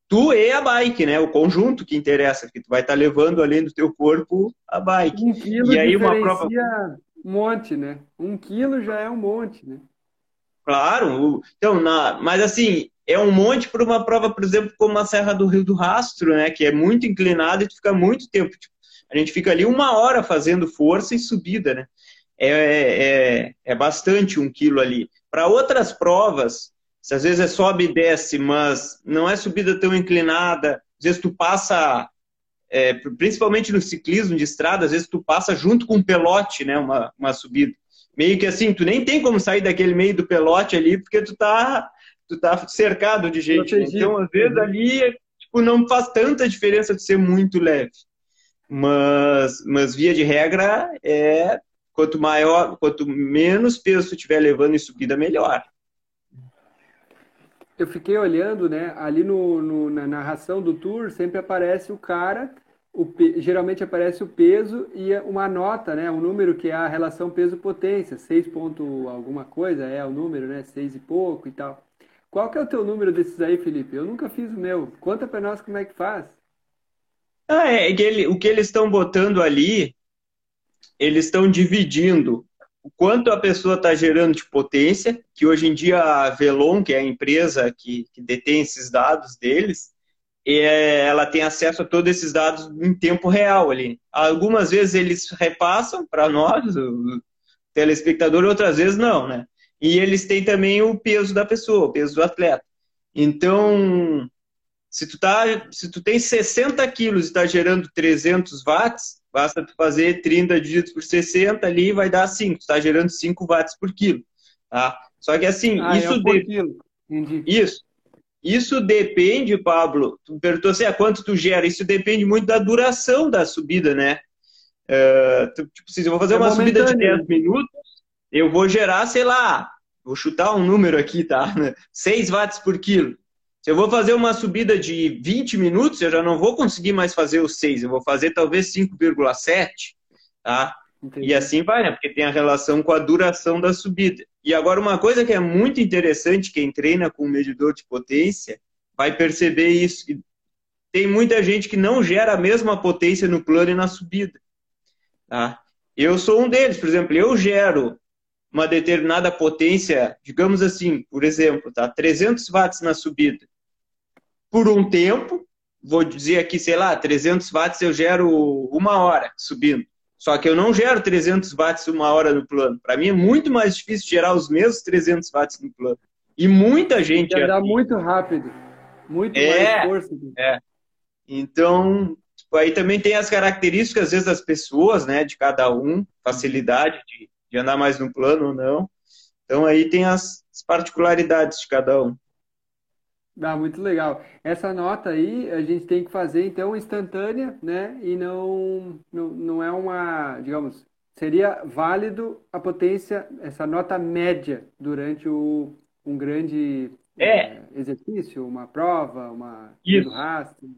B: Tu e a bike, né? O conjunto que interessa, que tu vai estar tá levando além do teu corpo a bike.
A: Um quilo e aí uma prova um monte, né? Um quilo já é um monte, né?
B: Claro. Então, na... mas assim, é um monte para uma prova, por exemplo, como a Serra do Rio do Rastro, né? Que é muito inclinada e tu fica muito tempo. Tipo, a gente fica ali uma hora fazendo força e subida, né? É, é, é bastante um quilo ali. Para outras provas, se às vezes é sobe e desce, mas não é subida tão inclinada, às vezes tu passa, é, principalmente no ciclismo de estrada, às vezes tu passa junto com um pelote, né? Uma, uma subida. Meio que assim, tu nem tem como sair daquele meio do pelote ali, porque tu tá tu tá cercado de gente. Né? Então, às vezes, ali tipo, não faz tanta diferença de ser muito leve. Mas, mas via de regra, é quanto maior, quanto menos peso tu estiver levando em subida, melhor.
A: Eu fiquei olhando, né? Ali no, no na narração do tour sempre aparece o cara, o, geralmente aparece o peso e uma nota, né? Um número que é a relação peso-potência, 6 ponto alguma coisa, é o número, né? 6 e pouco e tal. Qual que é o teu número desses aí, Felipe? Eu nunca fiz o meu. Conta para nós como é que faz.
B: Ah, é, que ele, o que eles estão botando ali, eles estão dividindo o quanto a pessoa está gerando de potência, que hoje em dia a Velon, que é a empresa que, que detém esses dados deles, é, ela tem acesso a todos esses dados em tempo real ali. Algumas vezes eles repassam para nós, o telespectador, outras vezes não, né? E eles têm também o peso da pessoa, o peso do atleta. Então, se tu, tá, se tu tem 60 quilos e está gerando 300 watts, basta tu fazer 30 divididos por 60 ali vai dar 5. Tu está gerando 5 watts por quilo. Tá? Só que assim, ah, isso... É de... Isso. Isso depende, Pablo, tu perguntou assim, a ah, quanto tu gera? Isso depende muito da duração da subida, né? Uh, tu, tipo, se eu vou fazer é uma subida de 10 minutos, eu vou gerar, sei lá, vou chutar um número aqui, tá? 6 watts por quilo. Se eu vou fazer uma subida de 20 minutos, eu já não vou conseguir mais fazer os 6, eu vou fazer talvez 5,7, tá? Entendi. E assim vai, né? Porque tem a relação com a duração da subida. E agora, uma coisa que é muito interessante, quem treina com medidor de potência vai perceber isso. Tem muita gente que não gera a mesma potência no plano e na subida. Tá? Eu sou um deles, por exemplo, eu gero uma determinada potência, digamos assim, por exemplo, tá? 300 watts na subida. Por um tempo, vou dizer aqui, sei lá, 300 watts eu gero uma hora subindo. Só que eu não gero 300 watts uma hora no plano. Para mim é muito mais difícil gerar os mesmos 300 watts no plano. E muita gente.
A: Vai dar muito rápido. Muito é, mais força.
B: É. Então, tipo, aí também tem as características, às vezes, das pessoas, né? De cada um, facilidade de de andar mais no plano ou não. Então aí tem as particularidades de cada um.
A: Ah, muito legal. Essa nota aí a gente tem que fazer então instantânea, né? E não, não, não é uma, digamos, seria válido a potência, essa nota média durante o, um grande é. É, exercício, uma prova, uma
B: Isso. rastro.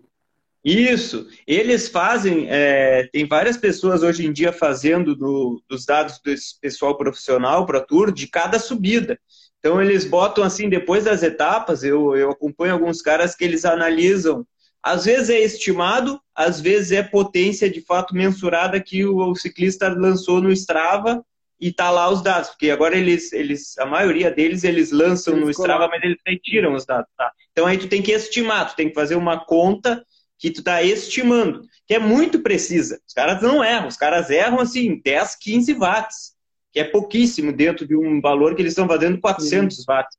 B: Isso, eles fazem, é, tem várias pessoas hoje em dia fazendo do, dos dados desse pessoal profissional para tour de cada subida. Então eles botam assim, depois das etapas, eu, eu acompanho alguns caras que eles analisam. Às vezes é estimado, às vezes é potência de fato mensurada que o, o ciclista lançou no Strava e tá lá os dados, porque agora eles, eles a maioria deles eles lançam eles no Strava, mas eles retiram os dados, tá? Então aí tu tem que estimar, tu tem que fazer uma conta que tu está estimando, que é muito precisa. Os caras não erram, os caras erram assim 10, 15 watts, que é pouquíssimo dentro de um valor que eles estão fazendo 400 Sim. watts.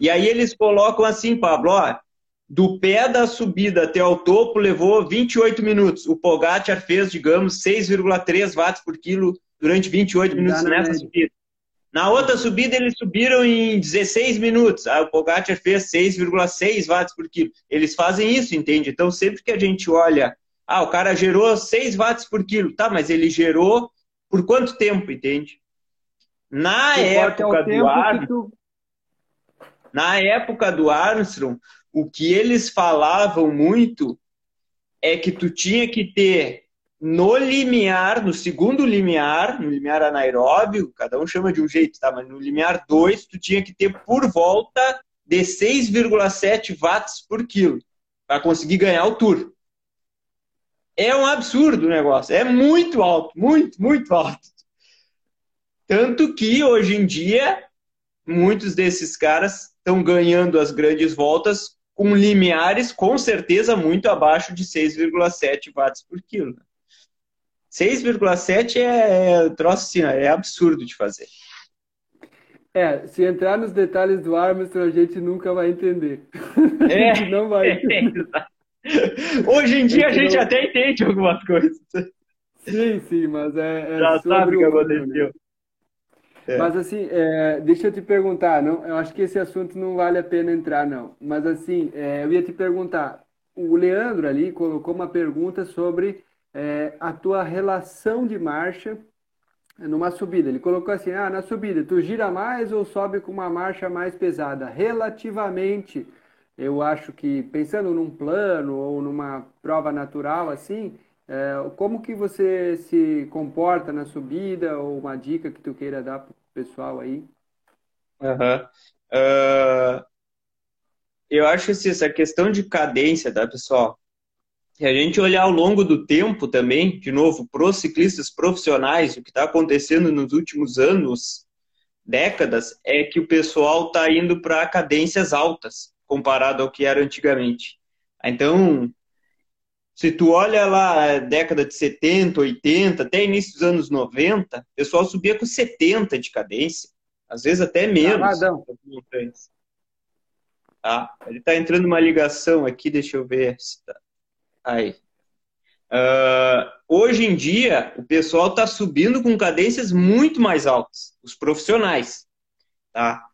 B: E aí eles colocam assim, Pablo, ó, do pé da subida até o topo levou 28 minutos. O Pogacar fez, digamos, 6,3 watts por quilo durante 28 minutos nessa subida. Na outra subida, eles subiram em 16 minutos. Aí o Pogacar fez 6,6 watts por quilo. Eles fazem isso, entende? Então, sempre que a gente olha, ah, o cara gerou 6 watts por quilo. Tá, mas ele gerou por quanto tempo, entende? Na época do Armstrong, tu... na época do Armstrong, o que eles falavam muito é que tu tinha que ter no limiar, no segundo limiar, no limiar anaeróbio, cada um chama de um jeito, tá? Mas no limiar 2, tu tinha que ter por volta de 6,7 watts por quilo para conseguir ganhar o tour. É um absurdo o negócio, é muito alto, muito, muito alto. Tanto que hoje em dia muitos desses caras estão ganhando as grandes voltas com limiares com certeza muito abaixo de 6,7 watts por quilo. 6,7 é, é troço assim, é absurdo de fazer.
A: É, se entrar nos detalhes do Armstrong, a gente nunca vai entender. É, a gente não vai entender.
B: É, Hoje em dia a gente, não... até entende algumas coisas.
A: Sim, sim, mas é.
B: é Já sabe o que né?
A: É. Mas assim, é, deixa eu te perguntar, não, eu acho que esse assunto não vale a pena entrar, não. Mas assim, é, eu ia te perguntar, o Leandro ali colocou uma pergunta sobre é, a tua relação de marcha numa subida. Ele colocou assim, ah, na subida, tu gira mais ou sobe com uma marcha mais pesada? Relativamente, eu acho que pensando num plano ou numa prova natural assim, é, como que você se comporta na subida ou uma dica que tu queira dar para o pessoal aí?
B: Uhum. Uh, eu acho que assim, essa questão de cadência, tá, pessoal? Se a gente olhar ao longo do tempo também, de novo, para os ciclistas profissionais, o que está acontecendo nos últimos anos, décadas, é que o pessoal está indo para cadências altas, comparado ao que era antigamente. Então, se tu olha lá, década de 70, 80, até início dos anos 90, o pessoal subia com 70 de cadência, às vezes até menos. Tá? Ele está entrando uma ligação aqui, deixa eu ver se tá. Aí. Uh, hoje em dia, o pessoal está subindo com cadências muito mais altas, os profissionais. Tá?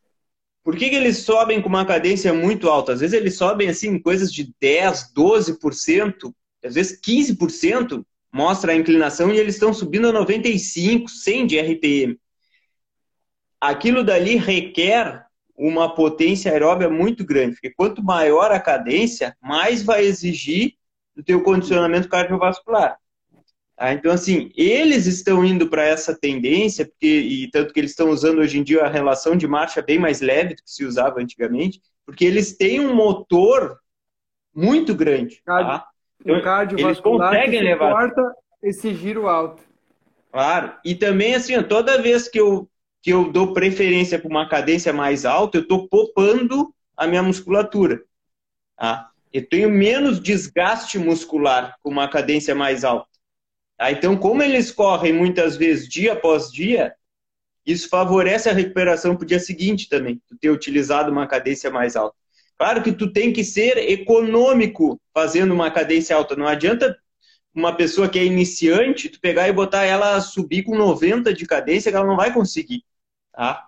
B: Por que, que eles sobem com uma cadência muito alta? Às vezes eles sobem assim coisas de 10, 12% às vezes 15% mostra a inclinação e eles estão subindo a 95, 100 de RPM. Aquilo dali requer uma potência aeróbia muito grande, porque quanto maior a cadência, mais vai exigir do teu condicionamento cardiovascular. Tá? Então, assim, eles estão indo para essa tendência, porque, e tanto que eles estão usando hoje em dia a relação de marcha bem mais leve do que se usava antigamente, porque eles têm um motor muito grande. Tá?
A: Então, o cardiovascular eles conseguem que levar. esse giro alto.
B: Claro. E também, assim, toda vez que eu, que eu dou preferência para uma cadência mais alta, eu estou popando a minha musculatura. Tá? Eu tenho menos desgaste muscular com uma cadência mais alta. Tá? Então, como eles correm muitas vezes dia após dia, isso favorece a recuperação para o dia seguinte também, ter utilizado uma cadência mais alta. Claro que tu tem que ser econômico fazendo uma cadência alta. Não adianta uma pessoa que é iniciante, tu pegar e botar ela subir com 90 de cadência, que ela não vai conseguir. Tá?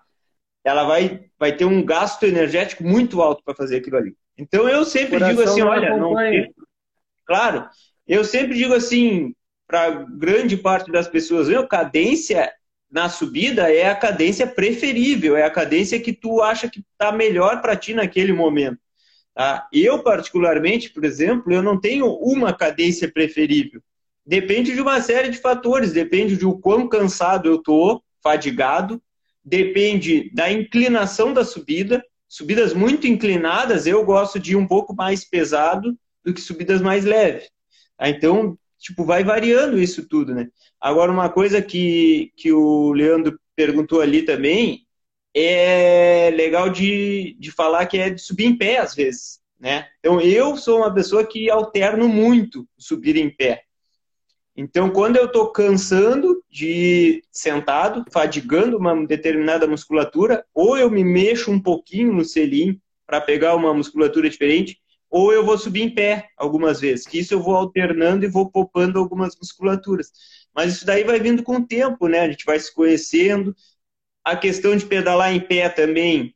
B: Ela vai, vai ter um gasto energético muito alto para fazer aquilo ali. Então eu sempre digo assim, olha, não, claro, eu sempre digo assim para grande parte das pessoas, meu, cadência na subida é a cadência preferível, é a cadência que tu acha que está melhor para ti naquele momento. Tá? Eu, particularmente, por exemplo, eu não tenho uma cadência preferível. Depende de uma série de fatores, depende de o quão cansado eu estou, fadigado, depende da inclinação da subida. Subidas muito inclinadas, eu gosto de ir um pouco mais pesado do que subidas mais leves. Tá? Então, tipo, vai variando isso tudo, né? Agora, uma coisa que, que o Leandro perguntou ali também é legal de, de falar que é de subir em pé às vezes, né? Então eu sou uma pessoa que alterno muito subir em pé. Então quando eu estou cansando de sentado, fadigando uma determinada musculatura, ou eu me mexo um pouquinho no selim para pegar uma musculatura diferente, ou eu vou subir em pé algumas vezes. Que isso eu vou alternando e vou poupando algumas musculaturas. Mas isso daí vai vindo com o tempo, né? A gente vai se conhecendo, a questão de pedalar em pé também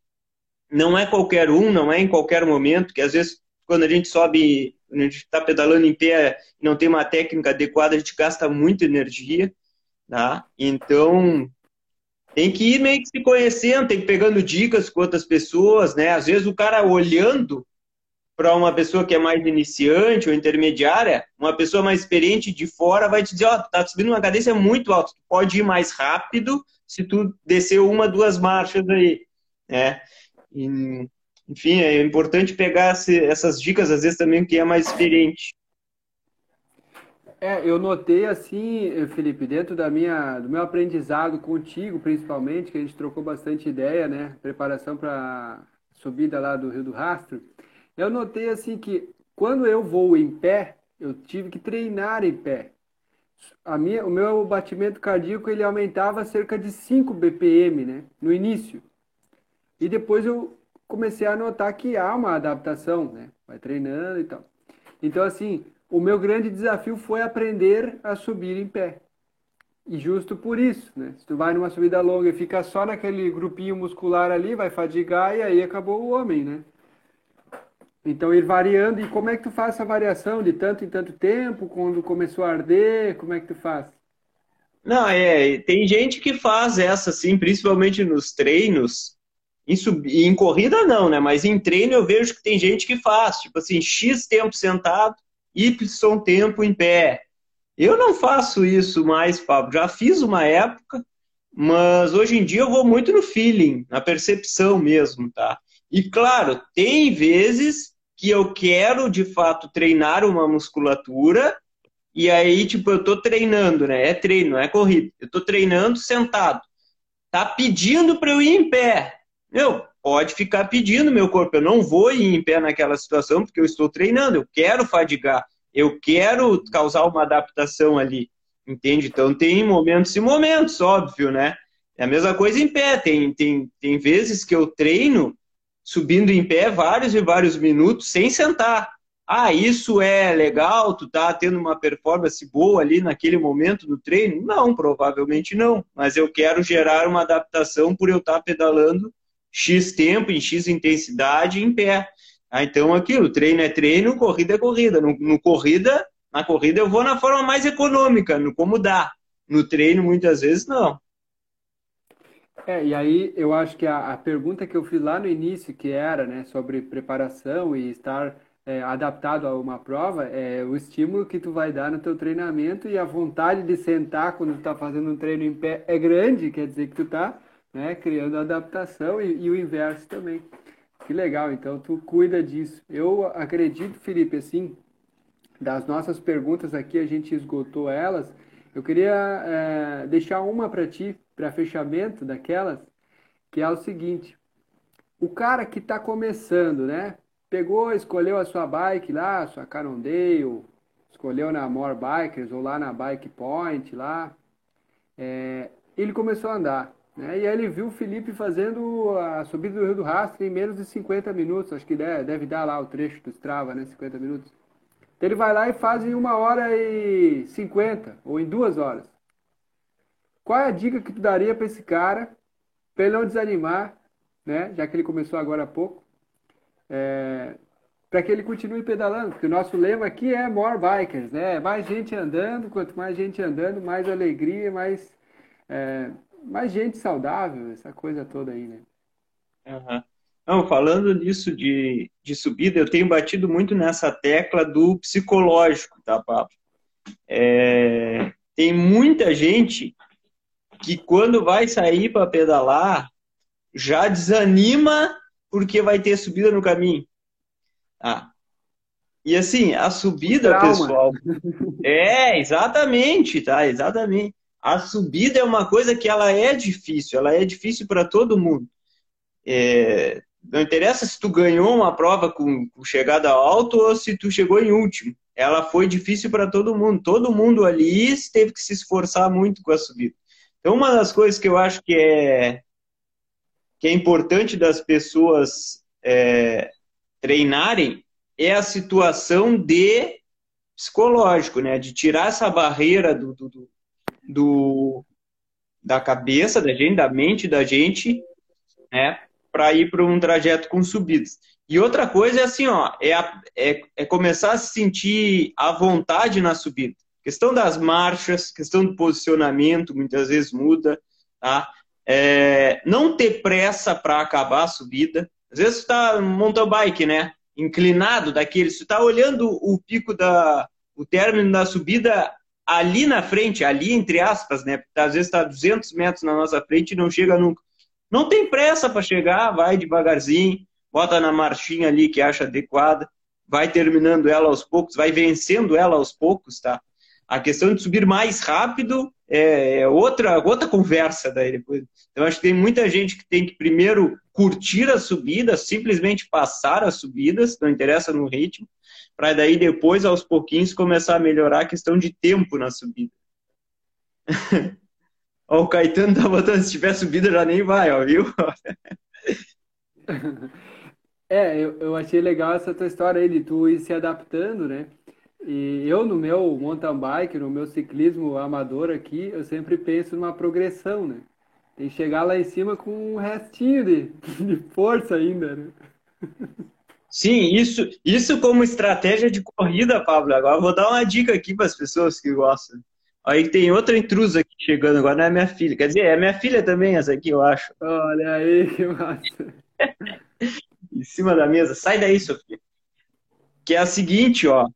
B: não é qualquer um, não é em qualquer momento, que às vezes quando a gente sobe, a gente está pedalando em pé e não tem uma técnica adequada, a gente gasta muita energia, tá? Então, tem que ir meio que se conhecendo, tem que pegando dicas com outras pessoas, né? Às vezes o cara olhando para uma pessoa que é mais iniciante ou intermediária, uma pessoa mais experiente de fora vai te dizer, ó, oh, tá subindo uma cadência muito alta, tu pode ir mais rápido se tu descer uma, duas marchas aí, né? Enfim, é importante pegar essas dicas, às vezes, também, quem é mais experiente.
A: É, eu notei assim, Felipe, dentro da minha, do meu aprendizado contigo, principalmente, que a gente trocou bastante ideia, né? Preparação para subida lá do Rio do Rastro, eu notei assim que quando eu vou em pé, eu tive que treinar em pé. A minha, o meu batimento cardíaco ele aumentava cerca de 5 BPM, né, no início. E depois eu comecei a notar que há uma adaptação, né? Vai treinando e tal. Então assim, o meu grande desafio foi aprender a subir em pé. E justo por isso, né? Se tu vai numa subida longa e fica só naquele grupinho muscular ali, vai fadigar e aí acabou o homem, né? Então ir variando. E como é que tu faz essa variação de tanto em tanto tempo? Quando começou a arder, como é que tu faz?
B: Não, é, tem gente que faz essa assim, principalmente nos treinos. Em, sub... em corrida não, né? Mas em treino eu vejo que tem gente que faz, tipo assim, X tempo sentado, Y tempo em pé. Eu não faço isso mais, Pablo. Já fiz uma época, mas hoje em dia eu vou muito no feeling, na percepção mesmo, tá? E claro, tem vezes que eu quero de fato treinar uma musculatura e aí, tipo, eu tô treinando, né? É treino, não é corrida. Eu tô treinando sentado. Tá pedindo para eu ir em pé. Meu, pode ficar pedindo meu corpo. Eu não vou ir em pé naquela situação porque eu estou treinando. Eu quero fadigar eu quero causar uma adaptação ali, entende? Então tem momentos e momentos, óbvio, né? É a mesma coisa em pé, tem, tem, tem vezes que eu treino subindo em pé vários e vários minutos sem sentar. Ah, isso é legal, tu tá tendo uma performance boa ali naquele momento do treino? Não, provavelmente não, mas eu quero gerar uma adaptação por eu estar tá pedalando X tempo, em X intensidade, em pé. Ah, então aquilo, treino é treino, corrida é corrida. No, no, corrida, na corrida eu vou na forma mais econômica, no como dá. No treino, muitas vezes, não.
A: É, e aí eu acho que a, a pergunta que eu fiz lá no início, que era né, sobre preparação e estar é, adaptado a uma prova, é o estímulo que tu vai dar no teu treinamento e a vontade de sentar quando tu está fazendo um treino em pé é grande, quer dizer que tu está né, criando adaptação e, e o inverso também. Que legal, então tu cuida disso. Eu acredito, Felipe, assim, das nossas perguntas aqui, a gente esgotou elas. Eu queria é, deixar uma para ti, para fechamento daquelas, que é o seguinte: o cara que está começando, né? Pegou, escolheu a sua bike lá, sua Cannondale, escolheu na More Bikers ou lá na Bike Point lá. É, ele começou a andar. Né? E aí ele viu o Felipe fazendo a subida do Rio do Rastro em menos de 50 minutos. Acho que deve, deve dar lá o trecho do Strava, né? 50 minutos. Então ele vai lá e faz em uma hora e 50, ou em duas horas. Qual é a dica que tu daria para esse cara, para ele não desanimar, né? Já que ele começou agora há pouco, é, para que ele continue pedalando, porque o nosso lema aqui é more bikers, né? Mais gente andando, quanto mais gente andando, mais alegria, mais é, mais gente saudável, essa coisa toda aí, né?
B: Uhum. Não, falando nisso de, de subida, eu tenho batido muito nessa tecla do psicológico, tá, Pablo? É, tem muita gente que quando vai sair para pedalar já desanima porque vai ter subida no caminho. Ah. E assim, a subida, pessoal. É, exatamente, tá? Exatamente a subida é uma coisa que ela é difícil, ela é difícil para todo mundo. É, não interessa se tu ganhou uma prova com, com, chegada alta ou se tu chegou em último. Ela foi difícil para todo mundo. Todo mundo ali teve que se esforçar muito com a subida. Então, uma das coisas que eu acho que é, que é importante das pessoas é, treinarem é a situação de psicológico, né? De tirar essa barreira do, do, do, da cabeça da gente, da mente da gente, né, para ir para um trajeto com subidas. E outra coisa é assim, ó, é, a, é, é, começar a se sentir à vontade na subida. Questão das marchas, questão do posicionamento, muitas vezes muda, tá? É, não ter pressa para acabar a subida. Às vezes está mountain bike, né? Inclinado daquele, você está olhando o pico da, o término da subida ali na frente, ali entre aspas, né? Porque às vezes está 200 metros na nossa frente e não chega nunca. Não tem pressa para chegar, vai devagarzinho, bota na marchinha ali que acha adequada, vai terminando ela aos poucos, vai vencendo ela aos poucos, tá? A questão de subir mais rápido é, é outra, outra conversa daí depois. Então, acho que tem muita gente que tem que primeiro curtir as subidas, simplesmente passar as subidas, não interessa no ritmo, para daí depois, aos pouquinhos, começar a melhorar a questão de tempo na subida. ó, o Caetano tá botando, se tiver subida já nem vai, ó, viu?
A: É, eu, eu achei legal essa tua história aí de tu ir se adaptando, né? E eu, no meu mountain bike, no meu ciclismo amador aqui, eu sempre penso numa progressão, né? Tem que chegar lá em cima com um restinho de, de força ainda, né?
B: Sim, isso, isso como estratégia de corrida, Pablo. Agora vou dar uma dica aqui para as pessoas que gostam. Aí tem outra intrusa aqui chegando agora, não é minha filha. Quer dizer, é minha filha também, essa aqui, eu acho.
A: Olha aí, que massa.
B: em cima da mesa. Sai daí, Sofia. Que é a seguinte, ó.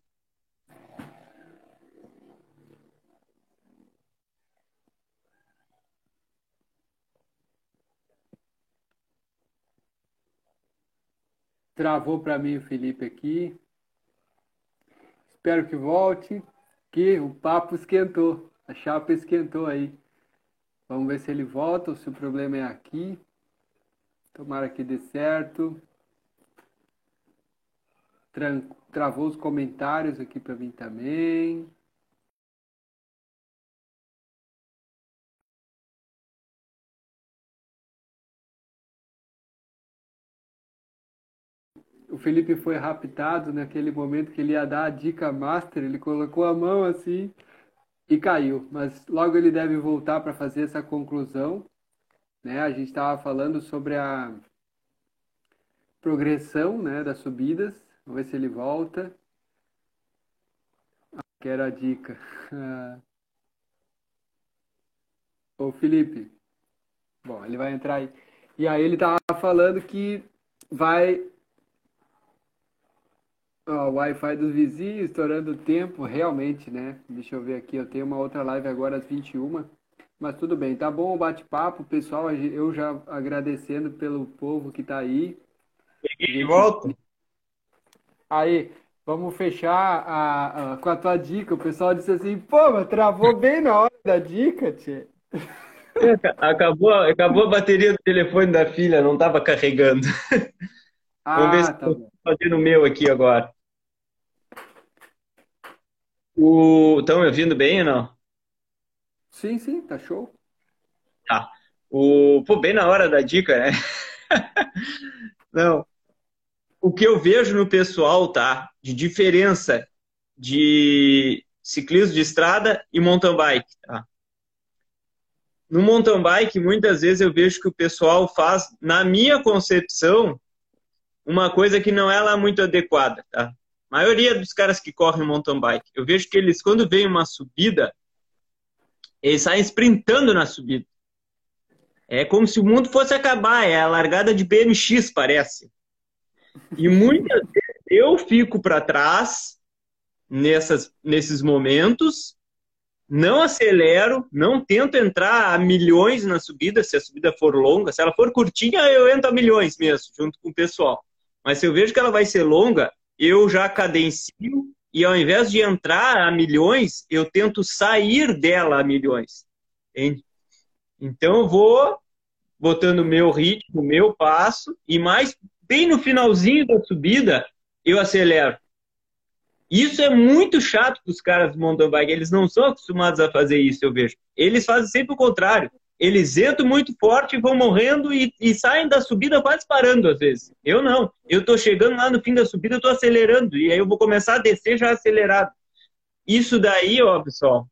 A: Travou para mim o Felipe aqui. Espero que volte, que o papo esquentou. A chapa esquentou aí. Vamos ver se ele volta ou se o problema é aqui. Tomara que dê certo. Travou os comentários aqui para mim também. O Felipe foi raptado naquele momento que ele ia dar a dica master, ele colocou a mão assim e caiu. Mas logo ele deve voltar para fazer essa conclusão. Né? A gente estava falando sobre a progressão né, das subidas. Vamos ver se ele volta. Ah, que era a dica. Ô Felipe. Bom, ele vai entrar aí. E aí ele estava falando que vai Ó, o Wi-Fi dos vizinhos, estourando o tempo, realmente, né? Deixa eu ver aqui, eu tenho uma outra live agora às 21 mas tudo bem, tá bom o bate-papo, pessoal, eu já agradecendo pelo povo que tá aí.
B: De volta.
A: Aí, vamos fechar a, a, com a tua dica. O pessoal disse assim, pô, mas travou bem na hora da dica, tchê.
B: Acabou, acabou a bateria do telefone da filha, não estava carregando.
A: Ah, Vamos ver se tá bom.
B: Fazendo o meu aqui agora. Estão me ouvindo bem ou não?
A: Sim, sim, tá show.
B: Tá. O... Pô, bem na hora da dica, né? não. O que eu vejo no pessoal, tá? De diferença de ciclismo de estrada e mountain bike, tá? No mountain bike, muitas vezes eu vejo que o pessoal faz, na minha concepção, uma coisa que não é lá muito adequada, tá? A maioria dos caras que correm mountain bike, eu vejo que eles, quando vem uma subida, eles saem sprintando na subida. É como se o mundo fosse acabar, é a largada de BMX, parece. E muitas vezes eu fico para trás nessas, nesses momentos, não acelero, não tento entrar a milhões na subida, se a subida for longa. Se ela for curtinha, eu entro a milhões mesmo, junto com o pessoal. Mas se eu vejo que ela vai ser longa, eu já cadencio e ao invés de entrar a milhões, eu tento sair dela a milhões. Entende? Então eu vou botando o meu ritmo, o meu passo, e mais bem no finalzinho da subida, eu acelero. Isso é muito chato para os caras do mountain bike. Eles não são acostumados a fazer isso, eu vejo. Eles fazem sempre o contrário eles entram muito forte, vão morrendo e, e, saem da subida quase parando às vezes. Eu não. Eu tô chegando lá no fim da subida, eu tô acelerando. E aí eu vou começar a descer já acelerado. Isso daí, ó, pessoal,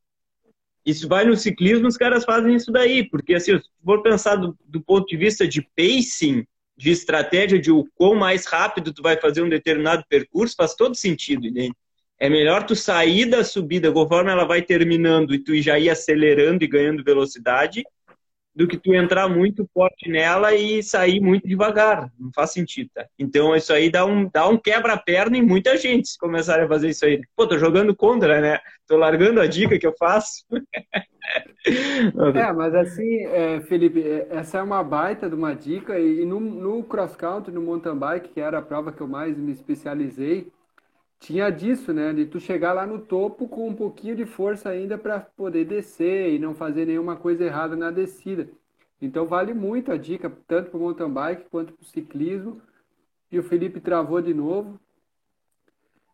B: isso vai no ciclismo, os caras fazem isso daí. Porque, assim, se for pensar do, do ponto de vista de pacing, de estratégia de o quão mais rápido tu vai fazer um determinado percurso, faz todo sentido, entende? É melhor tu sair da subida conforme ela vai terminando e tu já ir acelerando e ganhando velocidade, do que tu entrar muito forte nela e sair muito devagar. Não faz sentido, tá? Então isso aí dá um, dá um quebra-perna em muita gente se começarem a fazer isso aí. Pô, tô jogando contra, né? Tô largando a dica que eu faço.
A: é, mas assim, é, Felipe, é, essa é uma baita de uma dica e no, no cross country, no mountain bike, que era a prova que eu mais me especializei, tinha disso, né? De tu chegar lá no topo com um pouquinho de força ainda para poder descer e não fazer nenhuma coisa errada na descida. Então vale muito a dica, tanto para o mountain bike quanto para o ciclismo. E o Felipe travou de novo.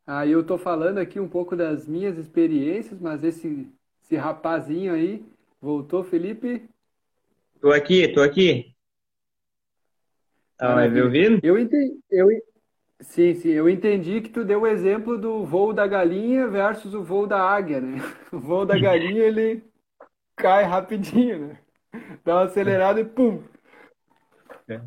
A: Aí eu estou falando aqui um pouco das minhas experiências, mas esse, esse rapazinho aí voltou, Felipe?
B: Tô aqui, tô aqui. Tá me ouvindo?
A: Eu entendi, eu, Sim, sim, eu entendi que tu deu o exemplo do voo da galinha versus o voo da águia, né? O voo da galinha ele cai rapidinho, né? Dá uma acelerada e pum! É.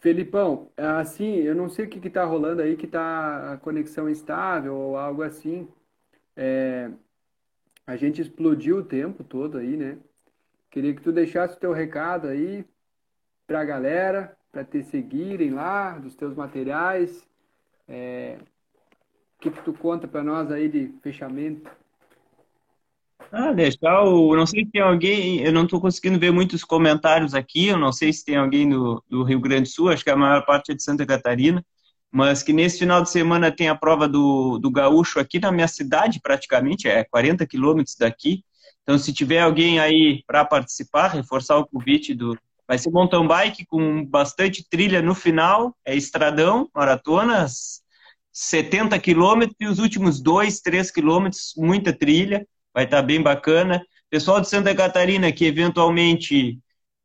A: Felipão, assim, eu não sei o que está rolando aí, que está a conexão instável ou algo assim. É, a gente explodiu o tempo todo aí, né? Queria que tu deixasse o teu recado aí para a galera, para te seguirem lá, dos teus materiais. É, o que, que tu conta para nós aí de fechamento?
B: Ah, deixar o. Não sei se tem alguém. Eu não estou conseguindo ver muitos comentários aqui. Eu não sei se tem alguém do, do Rio Grande do Sul, acho que a maior parte é de Santa Catarina. Mas que nesse final de semana tem a prova do, do Gaúcho aqui na minha cidade, praticamente, é 40 quilômetros daqui. Então, se tiver alguém aí para participar, reforçar o convite do, Vai ser mountain bike com bastante trilha no final, é estradão, maratonas, 70 quilômetros e os últimos 2, 3 quilômetros, muita trilha, vai estar tá bem bacana. Pessoal de Santa Catarina que eventualmente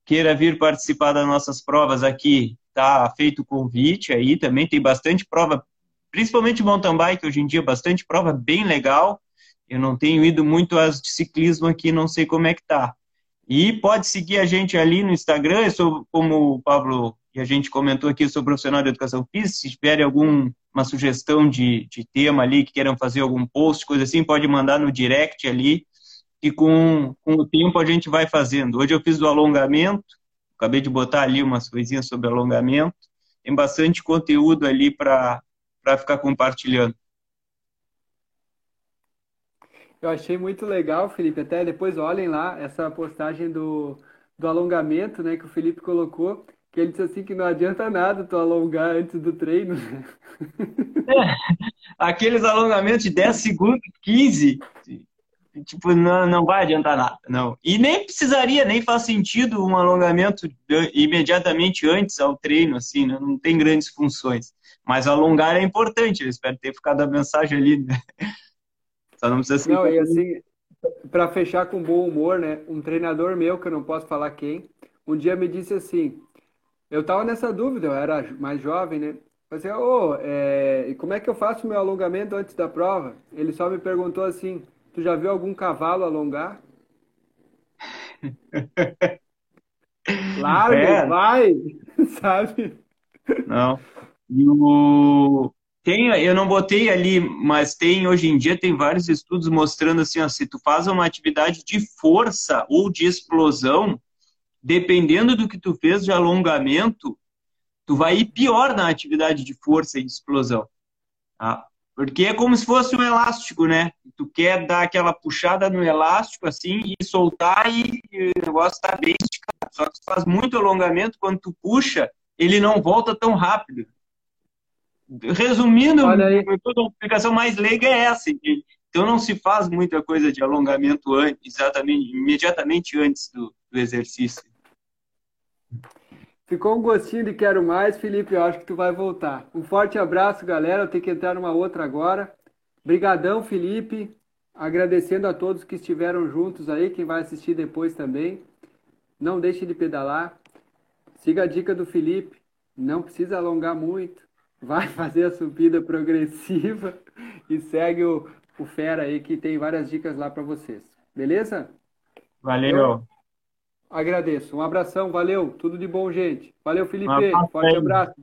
B: queira vir participar das nossas provas aqui, tá feito o convite aí também, tem bastante prova, principalmente mountain bike hoje em dia, bastante prova bem legal. Eu não tenho ido muito às de ciclismo aqui, não sei como é que tá. E pode seguir a gente ali no Instagram, sou, como o Pablo e a gente comentou aqui, eu sou profissional de educação física, se tiverem alguma sugestão de, de tema ali, que queiram fazer algum post, coisa assim, pode mandar no direct ali, e com, com o tempo a gente vai fazendo. Hoje eu fiz o alongamento, acabei de botar ali umas coisinhas sobre alongamento, tem bastante conteúdo ali para ficar compartilhando.
A: Eu achei muito legal, Felipe. Até depois olhem lá essa postagem do, do alongamento, né, que o Felipe colocou, que ele disse assim que não adianta nada tu alongar antes do treino.
B: É, aqueles alongamentos de 10 segundos, 15, tipo, não, não vai adiantar nada, não. E nem precisaria, nem faz sentido um alongamento imediatamente antes ao treino, assim, né? não tem grandes funções. Mas alongar é importante, eu espero ter ficado a mensagem ali, né?
A: Só não precisa ser. Não, e assim, para fechar com bom humor, né? Um treinador meu, que eu não posso falar quem, um dia me disse assim: eu tava nessa dúvida, eu era mais jovem, né? Falei assim, ô, é, como é que eu faço meu alongamento antes da prova? Ele só me perguntou assim: tu já viu algum cavalo alongar? Larga, é. vai, sabe?
B: Não. E o, tem, eu não botei ali, mas tem hoje em dia tem vários estudos mostrando assim, ó, se tu faz uma atividade de força ou de explosão, dependendo do que tu fez de alongamento, tu vai ir pior na atividade de força e de explosão. Tá? Porque é como se fosse um elástico, né? Tu quer dar aquela puxada no elástico assim e soltar e, e o negócio tá bem esticado. Só que tu faz muito alongamento, quando tu puxa, ele não volta tão rápido. Resumindo, a explicação mais leiga é essa. Então não se faz muita coisa de alongamento antes, exatamente, imediatamente antes do, do exercício.
A: Ficou um gostinho de quero mais, Felipe. Eu acho que tu vai voltar. Um forte abraço, galera. Eu tenho que entrar numa outra agora. Brigadão, Felipe. Agradecendo a todos que estiveram juntos aí, quem vai assistir depois também. Não deixe de pedalar. Siga a dica do Felipe. Não precisa alongar muito vai fazer a subida progressiva e segue o, o Fera aí que tem várias dicas lá para vocês. Beleza?
B: Valeu. Eu
A: agradeço. Um abração, valeu. Tudo de bom, gente. Valeu, Felipe. Um Forte abraço.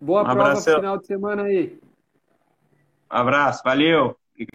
A: Boa um prova no final de semana aí.
B: Um abraço, valeu.